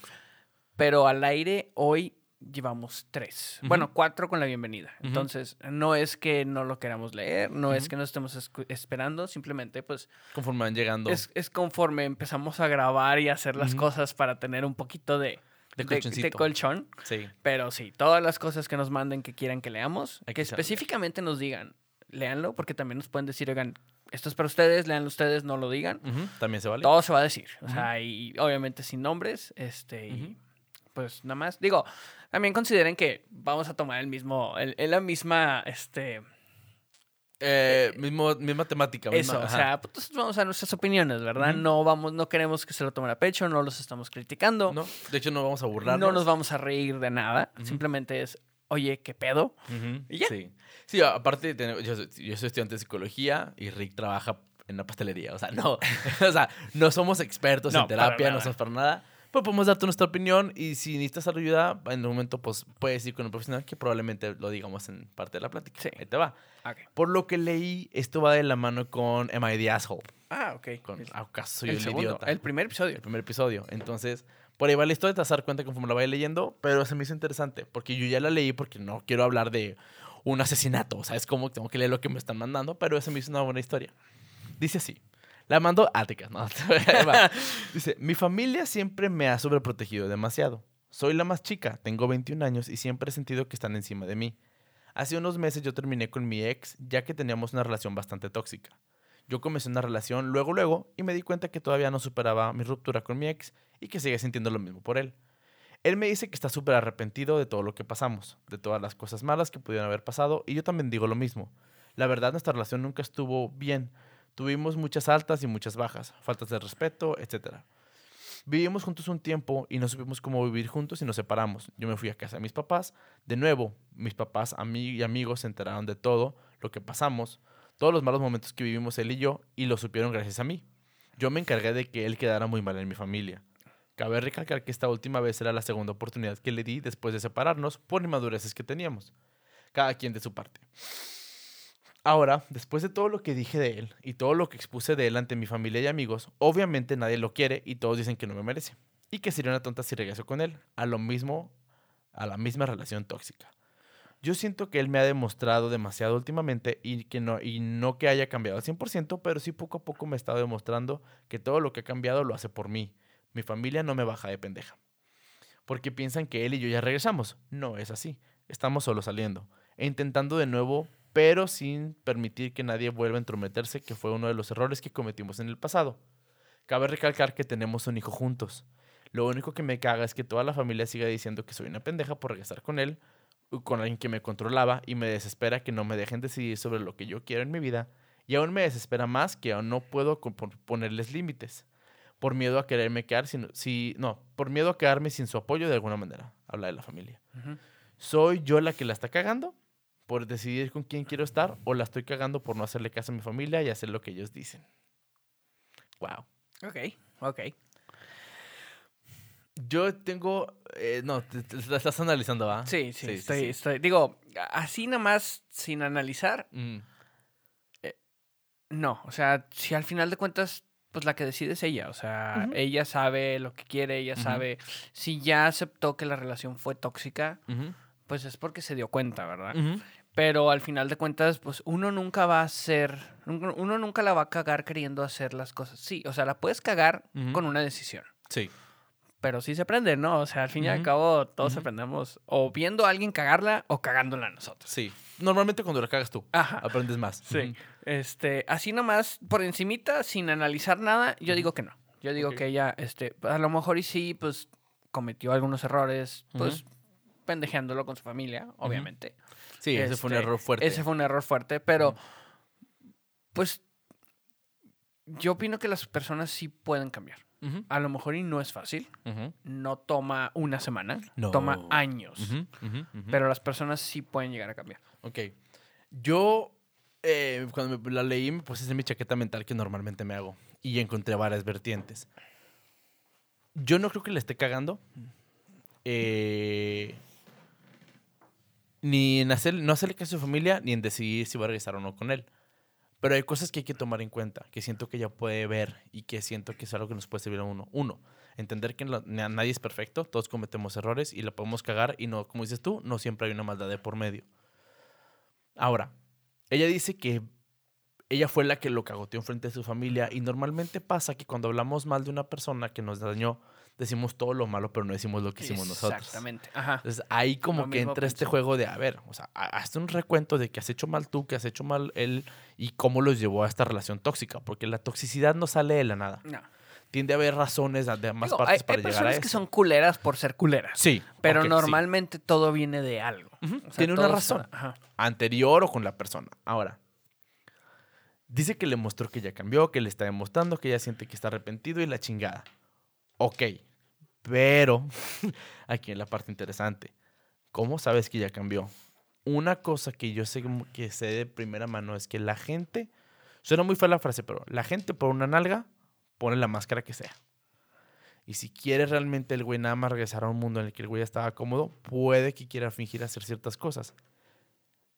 Pero al aire hoy llevamos tres. Bueno, cuatro con la bienvenida. Entonces, no es que no lo queramos leer, no es que no estemos esperando, simplemente pues Conforme van llegando. es, es conforme empezamos a grabar y a hacer las cosas para tener un poquito de, De de- colchoncito. de colchón. sí. Pero sí, todas las cosas que nos manden que quieran que leamos, Hay que específicamente nos digan, léanlo, porque también nos pueden decir, oigan, esto es para ustedes, léanlo ustedes, no lo digan. También se vale. Todo se va a decir. O sea, y obviamente sin nombres, este, y pues nada más. Digo, también consideren que vamos a tomar el mismo, el, el- la misma, este, Eh, mismo, misma temática. misma- eso, o ajá. sea, pues vamos a nuestras opiniones, ¿verdad? No vamos, no queremos que se lo tomen a pecho, no los estamos criticando, no, No, de hecho no vamos a burlarnos. nos vamos a reír de nada, simplemente es, oye, ¿qué pedo? ¿Y ya? Sí. Sí, aparte, yo, soy- yo soy estudiante de psicología y Rick trabaja en la pastelería. O sea, no, o sea, no somos expertos No, en terapia, no somos para nada. Pero podemos darte nuestra opinión y si necesitas ayuda, en un momento pues puedes ir con un profesional que probablemente lo digamos en parte de la plática. Sí. Ahí te va. Ok. Por lo que leí, esto va de la mano con Am I the Asshole? Ah, ok. Con el, ¿Acaso soy el un segundo, idiota? el primer episodio. el primer episodio. Entonces, por ahí va la historia, te vas a dar cuenta conforme la vaya leyendo, pero se me hizo interesante, porque yo ya la leí porque no quiero hablar de un asesinato, o sea, es como tengo que leer lo que me están mandando, pero se me hizo una buena historia. Dice así. La mando a Tecas, no. Dice, mi familia siempre me ha sobreprotegido demasiado. Soy la más chica, tengo 21 años y siempre he sentido que están encima de mí. Hace unos meses yo terminé con mi ex ya que teníamos una relación bastante tóxica. Yo comencé una relación luego, luego, y me di cuenta que todavía no superaba mi ruptura con mi ex y que seguía sintiendo lo mismo por él. Él me dice que está súper arrepentido de todo lo que pasamos, de todas las cosas malas que pudieron haber pasado, y yo también digo lo mismo. La verdad, nuestra relación nunca estuvo bien. Tuvimos muchas altas y muchas bajas, faltas de respeto, etc. Vivimos juntos un tiempo y no supimos cómo vivir juntos y nos separamos. Yo me fui a casa de mis papás. De nuevo, mis papás ami- y amigos se enteraron de todo lo que pasamos, todos los malos momentos que vivimos él y yo, y lo supieron gracias a mí. Yo me encargué de que él quedara muy mal en mi familia. Cabe recalcar que esta última vez era la segunda oportunidad que le di después de separarnos por inmadureces que teníamos. Cada quien de su parte. Ahora, después de todo lo que dije de él y todo lo que expuse de él ante mi familia y amigos, obviamente nadie lo quiere y todos dicen que no me merece. Y que sería una tonta si regreso con él, a lo mismo, a la misma relación tóxica. Yo siento que él me ha demostrado demasiado últimamente y que no, y no que haya cambiado al 100%, pero sí poco a poco me ha estado demostrando que todo lo que ha cambiado lo hace por mí. Mi familia no me baja de pendeja. Porque piensan que él y yo ya regresamos. No es así. Estamos solo saliendo. E intentando de nuevo, pero sin permitir que nadie vuelva a entrometerse, que fue uno de los errores que cometimos en el pasado. Cabe recalcar que tenemos un hijo juntos. Lo único que me caga es que toda la familia siga diciendo que soy una pendeja por regresar con él, con alguien que me controlaba, y me desespera que no me dejen decidir sobre lo que yo quiero en mi vida, y aún me desespera más que aún no puedo ponerles límites, por miedo a quererme quedar sin, si, no, por miedo a quedarme sin su apoyo de alguna manera, habla de la familia. ¿Soy yo la que la está cagando por decidir con quién quiero estar o la estoy cagando por no hacerle caso a mi familia y hacer lo que ellos dicen? Wow. Ok, ok. Yo tengo... eh, no, te, te- la estás analizando, ¿va? Sí, sí, sí, estoy, sí. estoy- Digo, así nomás, sin analizar, Mm, no. O sea, si al final de cuentas, pues la que decide es ella. O sea, ella sabe lo que quiere, ella sabe. Si ya aceptó que la relación fue tóxica, ujú, pues es porque se dio cuenta, ¿verdad? Pero al final de cuentas, pues uno nunca va a hacer, uno nunca la va a cagar queriendo hacer las cosas. Sí, o sea, la puedes cagar con una decisión. Sí. pero sí se aprende, ¿no? O sea, al fin y al cabo todos aprendemos o viendo a alguien cagarla o cagándola nosotros. Sí. Normalmente cuando la cagas tú, Ajá. aprendes más. Sí. Este, así nomás por encimita, sin analizar nada, yo digo que no. Yo digo que ella, este, a lo mejor y sí, pues, cometió algunos errores, pues, pendejeándolo con su familia, obviamente. Sí, ese fue un Este, error fuerte. Ese fue un error fuerte, pero, pues, yo opino que las personas sí pueden cambiar. A lo mejor y no es fácil, no toma una semana, No. toma años, pero las personas sí pueden llegar a cambiar. Ok. Yo, eh, cuando me la leí, me puse hacer mi chaqueta mental que normalmente me hago. Y encontré varias vertientes. Yo no creo que le esté cagando. eh, ni en hacer, no hacerle caso a su familia, ni en decidir si va a regresar o no con él. Pero hay cosas que hay que tomar en cuenta, que siento que ella puede ver y que siento que es algo que nos puede servir a uno. Uno, entender que nadie es perfecto, todos cometemos errores y la podemos cagar y no, como dices tú, no siempre hay una maldad de por medio. Ahora, ella dice que ella fue la que lo cagoteó enfrente de su familia y normalmente pasa que cuando hablamos mal de una persona que nos dañó, decimos todo lo malo, pero no decimos lo que hicimos nosotros. Exactamente. Ajá. Entonces ahí como Lo que entra este juego de, a ver, o sea, ha- hazte un recuento de que has hecho mal tú, que has hecho mal él y cómo los llevó a esta relación tóxica, porque la toxicidad no sale de la nada. No. Tiende a haber razones de más Digo, partes hay, para hay llegar a personas eso. que son culeras por ser culeras. Sí. Pero sí. normalmente todo viene de algo. Ujú, O sea, Tiene una razón. anterior o con la persona. Ahora, dice que le mostró que ya cambió, que le está demostrando que ella siente que está arrepentido y la chingada. Ok, pero aquí en la parte interesante. ¿Cómo sabes que ya cambió? Una cosa que yo sé que sé de primera mano es que la gente, suena muy fea la frase, pero la gente por una nalga pone la máscara que sea. Y si quiere realmente el güey nada más regresar a un mundo en el que el güey estaba cómodo, puede que quiera fingir hacer ciertas cosas.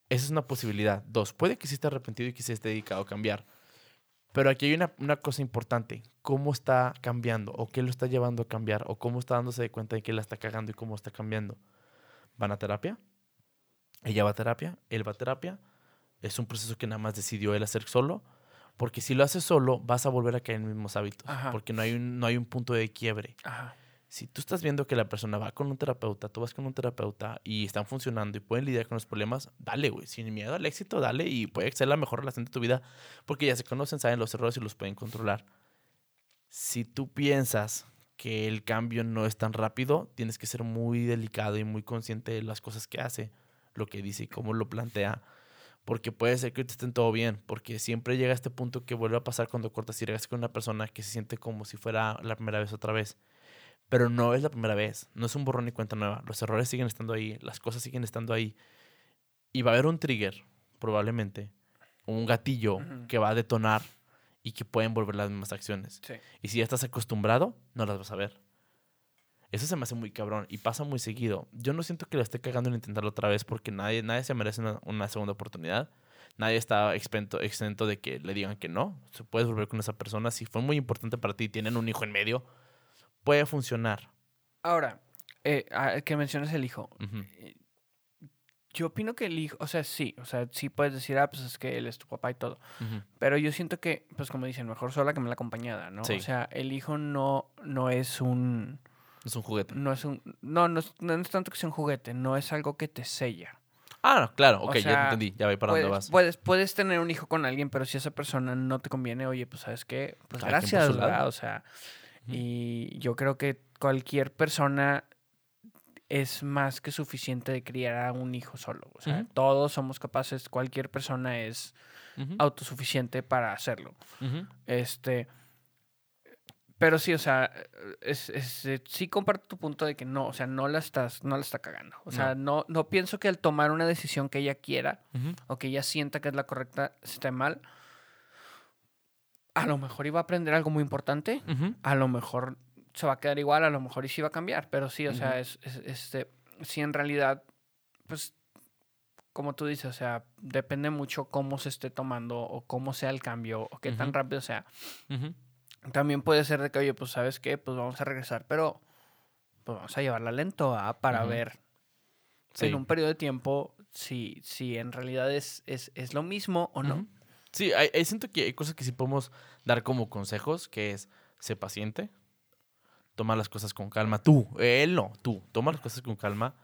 Esa es una posibilidad. Dos, puede que sí esté arrepentido y que se esté dedicado a cambiar. Pero aquí hay una, una cosa importante. ¿Cómo está cambiando? ¿O qué lo está llevando a cambiar? ¿O cómo está dándose de cuenta de que la está cagando y cómo está cambiando? ¿Van a terapia? ¿Ella va a terapia? ¿Él va a terapia? ¿Es un proceso que nada más decidió él hacer solo? Porque si lo haces solo, vas a volver a caer en los mismos hábitos. Ajá. Porque no hay, un, no hay un punto de quiebre Ajá. Si tú estás viendo que la persona va con un terapeuta, tú vas con un terapeuta y están funcionando y pueden lidiar con los problemas, dale, güey, sin miedo al éxito, dale y puede ser la mejor relación de tu vida porque ya se conocen, saben los errores y los pueden controlar. Si tú piensas que el cambio no es tan rápido, tienes que ser muy delicado y muy consciente de las cosas que hace, lo que dice y cómo lo plantea. Porque puede ser que te estén todo bien, porque siempre llega este punto que vuelve a pasar cuando cortas y regresas con una persona que se siente como si fuera la primera vez otra vez pero no es la primera vez, no es un borrón y cuenta nueva. Los errores siguen estando ahí, las cosas siguen estando ahí. Y va a haber un trigger, probablemente, un gatillo que va a detonar y que pueden volver las mismas acciones. Sí. Y si ya estás acostumbrado, no las vas a ver. Eso se me hace muy cabrón y pasa muy seguido. Yo no siento que lo esté cagando en intentarlo otra vez porque nadie, nadie se merece una, una segunda oportunidad. Nadie está exento, exento de que le digan que no. Se puedes volver con esa persona. Si fue muy importante para ti y tienen un hijo en medio, puede funcionar. Ahora, eh, ah, que mencionas el hijo. Ujú. Yo opino que el hijo, o sea, sí, o sea, sí puedes decir, ah, pues es que él es tu papá y todo. Ujú. Pero yo siento que, pues como dicen, mejor sola que mal acompañada, ¿no? Sí. O sea, el hijo no, no es un, Es un juguete. no es un, no, no es, no es tanto que sea un juguete, no es algo que te sella. Ah, no, claro, O ok, ya te entendí. Ya voy para dónde Puedes, vas. puedes, puedes tener un hijo con alguien, pero si esa persona no te conviene, oye, pues sabes qué, pues gracias. ¿verdad? O sea, Y yo creo que cualquier persona es más que suficiente de criar a un hijo solo. O sea, todos somos capaces, cualquier persona es autosuficiente para hacerlo. Este. Pero sí, o sea, es, es, eh, sí comparto tu punto de que no, o sea, no la estás, no la está cagando. O sea, no, no pienso que al tomar una decisión que ella quiera o que ella sienta que es la correcta esté mal. A lo mejor iba a aprender algo muy importante, a lo mejor se va a quedar igual, a lo mejor y sí va a cambiar, pero sí, o sea, es, es- este, sí en realidad, pues, como tú dices, o sea, depende mucho cómo se esté tomando o cómo sea el cambio o qué tan rápido sea. También puede ser de que, oye, pues, ¿sabes qué? Pues vamos a regresar, pero pues vamos a llevarla lento ¿ah? para ver Sí. en un periodo de tiempo si, si en realidad es, es, es lo mismo o no. Sí, hay, hay- siento que hay cosas que sí podemos dar como consejos, que es, sé paciente, toma las cosas con calma. Tú, él no, tú, toma las cosas con calma.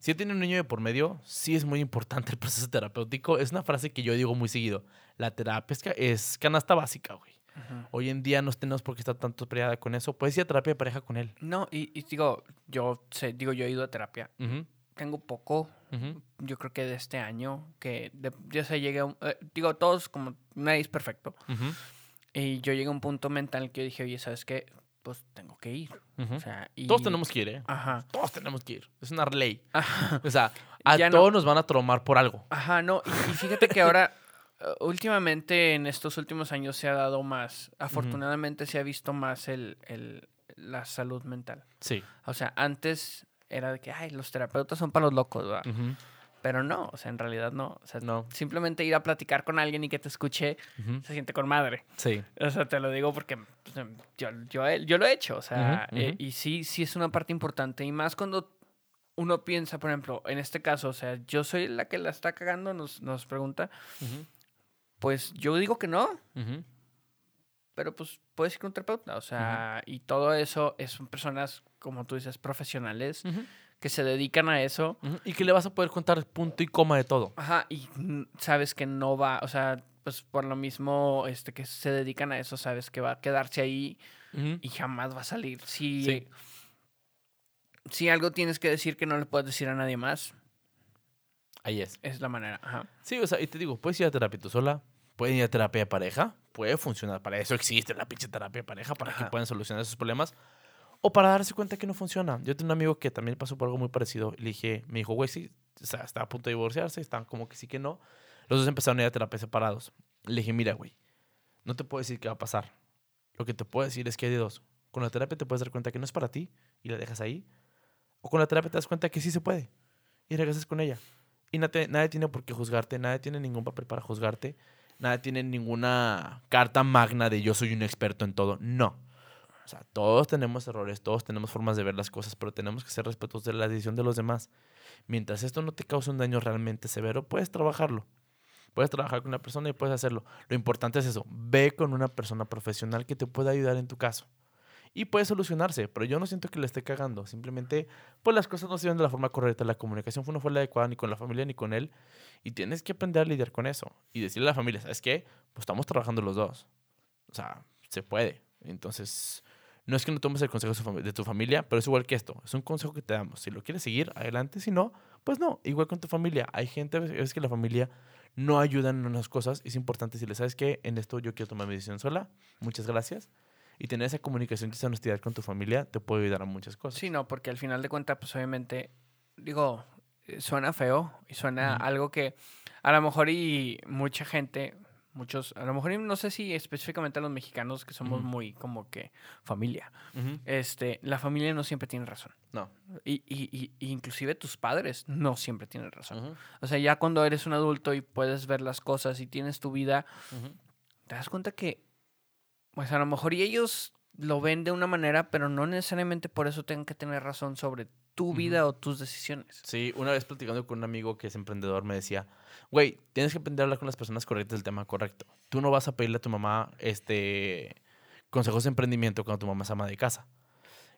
Si tiene un niño de por medio, sí es muy importante el proceso terapéutico. Es una frase que yo digo muy seguido. La terapia es, es canasta básica, güey. Ujú. Hoy en día no tenemos por qué estar tanto peleada con eso. Puedes ir a terapia de pareja con él. No, y, y digo, yo sé, digo, yo he ido a terapia. Ujú, Tengo poco, ujú, yo creo que de este año, que de- ya se llegué a eh, digo, todos como, nadie es perfecto. ujú, Y yo llegué a un punto mental que yo dije, oye, ¿sabes qué? Pues tengo que ir. ujú. O sea, y... Todos tenemos que ir, ¿eh? Ajá. Todos tenemos que ir. Es una ley. Ajá. O sea, a Ya no- todos nos van a tromar por algo. Ajá, no, y, y fíjate que ahora, eh, últimamente, en estos últimos años se ha dado más, afortunadamente se ha visto más el, el- la salud mental. Sí. O sea, antes era de que, ay, los terapeutas son para los locos, ¿verdad? Pero no, o sea, en realidad no. O sea, No. simplemente ir a platicar con alguien y que te escuche se siente con madre. Sí. O sea, te lo digo porque pues, em, yo, yo, he- yo lo he hecho, o sea, eh, y sí, sí es una parte importante. Y más cuando uno piensa, por ejemplo, en este caso, o sea, yo soy la que la está cagando, nos, nos pregunta, pues yo digo que no, pero pues puedes ir con un terapeuta, o sea, y todo eso es, son personas, como tú dices, profesionales Ujú, que se dedican a eso. ujú. Y que le vas a poder contar punto y coma de todo. Ajá, y sabes que no va, o sea, pues por lo mismo este, que se dedican a eso, sabes que va a quedarse ahí Ujú. y jamás va a salir. Si, Sí. si algo tienes que decir que no le puedes decir a nadie más, Ahí es. es la manera. Ajá. Sí, o sea, y te digo, puedes ir a terapia tú sola, pueden ir a terapia de pareja, puede funcionar. Para eso existe la pinche terapia de pareja, para que Ajá. puedan solucionar esos problemas. O para darse cuenta que no funciona. Yo tengo un amigo que también pasó por algo muy parecido. Le dije, me dijo, güey, sí, o sea, estaba a punto de divorciarse, estaban como que sí que no. Los dos empezaron a ir a terapia separados. Le dije, mira, güey, no te puedo decir qué va a pasar. Lo que te puedo decir es que hay de dos. Con la terapia te puedes dar cuenta que no es para ti y la dejas ahí. O con la terapia te das cuenta que sí se puede y regresas con ella. Y nadie, nadie tiene por qué juzgarte, nadie tiene ningún papel para juzgarte, nadie tiene ninguna carta magna de yo soy un experto en todo. No. O sea, todos tenemos errores, todos tenemos formas de ver las cosas, pero tenemos que ser respetuosos de la decisión de los demás. Mientras esto no te cause un daño realmente severo, puedes trabajarlo. Puedes trabajar con una persona y puedes hacerlo. Lo importante es eso, ve con una persona profesional que te pueda ayudar en tu caso. Y puede solucionarse, pero yo no siento que le esté cagando. Simplemente, pues las cosas no se ven de la forma correcta. La comunicación no fue la adecuada ni con la familia ni con él. Y tienes que aprender a lidiar con eso. Y decirle a la familia, ¿sabes qué? Pues estamos trabajando los dos. O sea, se puede. Entonces, no es que no tomes el consejo de tu familia, pero es igual que esto. Es un consejo que te damos. Si lo quieres seguir, adelante. Si no, pues no. Igual con tu familia. Hay gente, veces que la familia no ayuda en unas cosas. Es importante decirle, ¿sabes qué? En esto yo quiero tomar mi decisión sola. Muchas gracias. Y tener esa comunicación y esa honestidad con tu familia te puede ayudar a muchas cosas. Sí, no, porque al final de cuentas, pues obviamente, digo, eh, suena feo y suena Ujú. algo que a lo mejor y mucha gente, muchos, a lo mejor no sé si específicamente los mexicanos que somos muy como que familia, este, la familia no siempre tiene razón. No. Y, y, y- y inclusive tus padres no siempre tienen razón. O sea, ya cuando eres un adulto y puedes ver las cosas y tienes tu vida, te das cuenta que, pues a lo mejor y ellos lo ven de una manera, pero no necesariamente por eso tengan que tener razón sobre tu vida o tus decisiones. Sí, una vez platicando con un amigo que es emprendedor me decía, güey, tienes que aprender a hablar con las personas correctas del tema correcto. Tú no vas a pedirle a tu mamá este consejos de emprendimiento cuando tu mamá es ama de casa.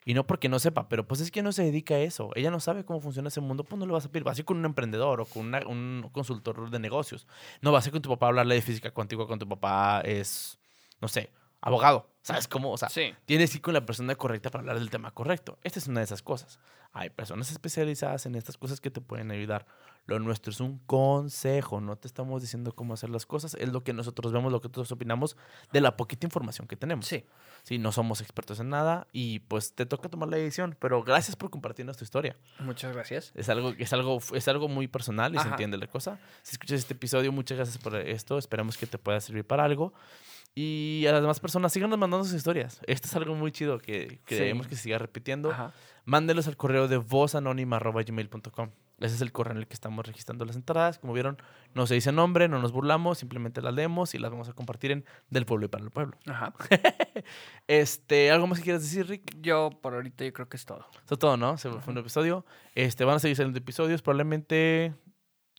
Y no porque no sepa, pero pues es que no se dedica a eso. Ella no sabe cómo funciona ese mundo, pues no le vas a pedir. Vas a ir con un emprendedor o con una- un consultor de negocios. No vas a ir con tu papá a hablarle de física cuántica cuando tu papá es, no sé, abogado. ¿Sabes cómo? O sea, Sí. tienes que ir con la persona correcta para hablar del tema correcto. Esta es una de esas cosas. Hay personas especializadas en estas cosas que te pueden ayudar. Lo nuestro es un consejo, no te estamos diciendo cómo hacer las cosas, es lo que nosotros vemos, lo que nosotros opinamos de la poquita información que tenemos. Sí. Sí, no somos expertos en nada y pues te toca tomar la decisión, pero gracias por compartirnos tu historia. Muchas gracias. Es algo, es algo, es algo muy personal y se Ajá. entiende la cosa. Si escuchas este episodio, muchas gracias por esto. Esperamos que te pueda servir para algo. Y a las demás personas, síganos mandando sus historias. Esto es algo muy chido que, que Sí. debemos que se siga repitiendo. Ajá. Mándenlos al correo de vozanónima.gmail.com. Ese es el correo en el que estamos registrando las entradas. Como vieron, no se dice nombre, no nos burlamos, simplemente las leemos y las vamos a compartir en Del Pueblo y para el Pueblo. Ajá. Este, ¿Algo más que quieras decir, Rick? Yo por ahorita yo creo que es todo. Eso es todo, ¿no? Se fue un episodio. Este, van a seguir saliendo episodios. Probablemente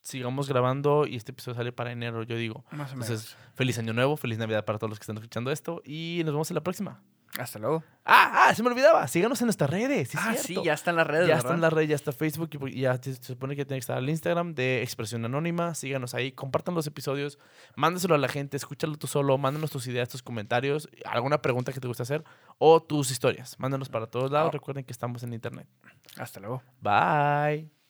sigamos grabando y este episodio sale para enero, yo digo. Más o menos. Entonces, feliz año nuevo, feliz Navidad para todos los que están escuchando esto y nos vemos en la próxima. Hasta luego. Ah, ah, se me olvidaba, síganos en nuestras redes. sí ah, sí, ya está en las redes. Ya está en ¿verdad? la red, ya está Facebook y ya se supone que tiene que estar el Instagram de Expresión Anónima. Síganos ahí, compartan los episodios, mándeselo a la gente, escúchalo tú solo, mándanos tus ideas, tus comentarios, alguna pregunta que te guste hacer o tus historias. Mándanos para todos lados. Ah. Recuerden que estamos en internet. Hasta luego. Bye.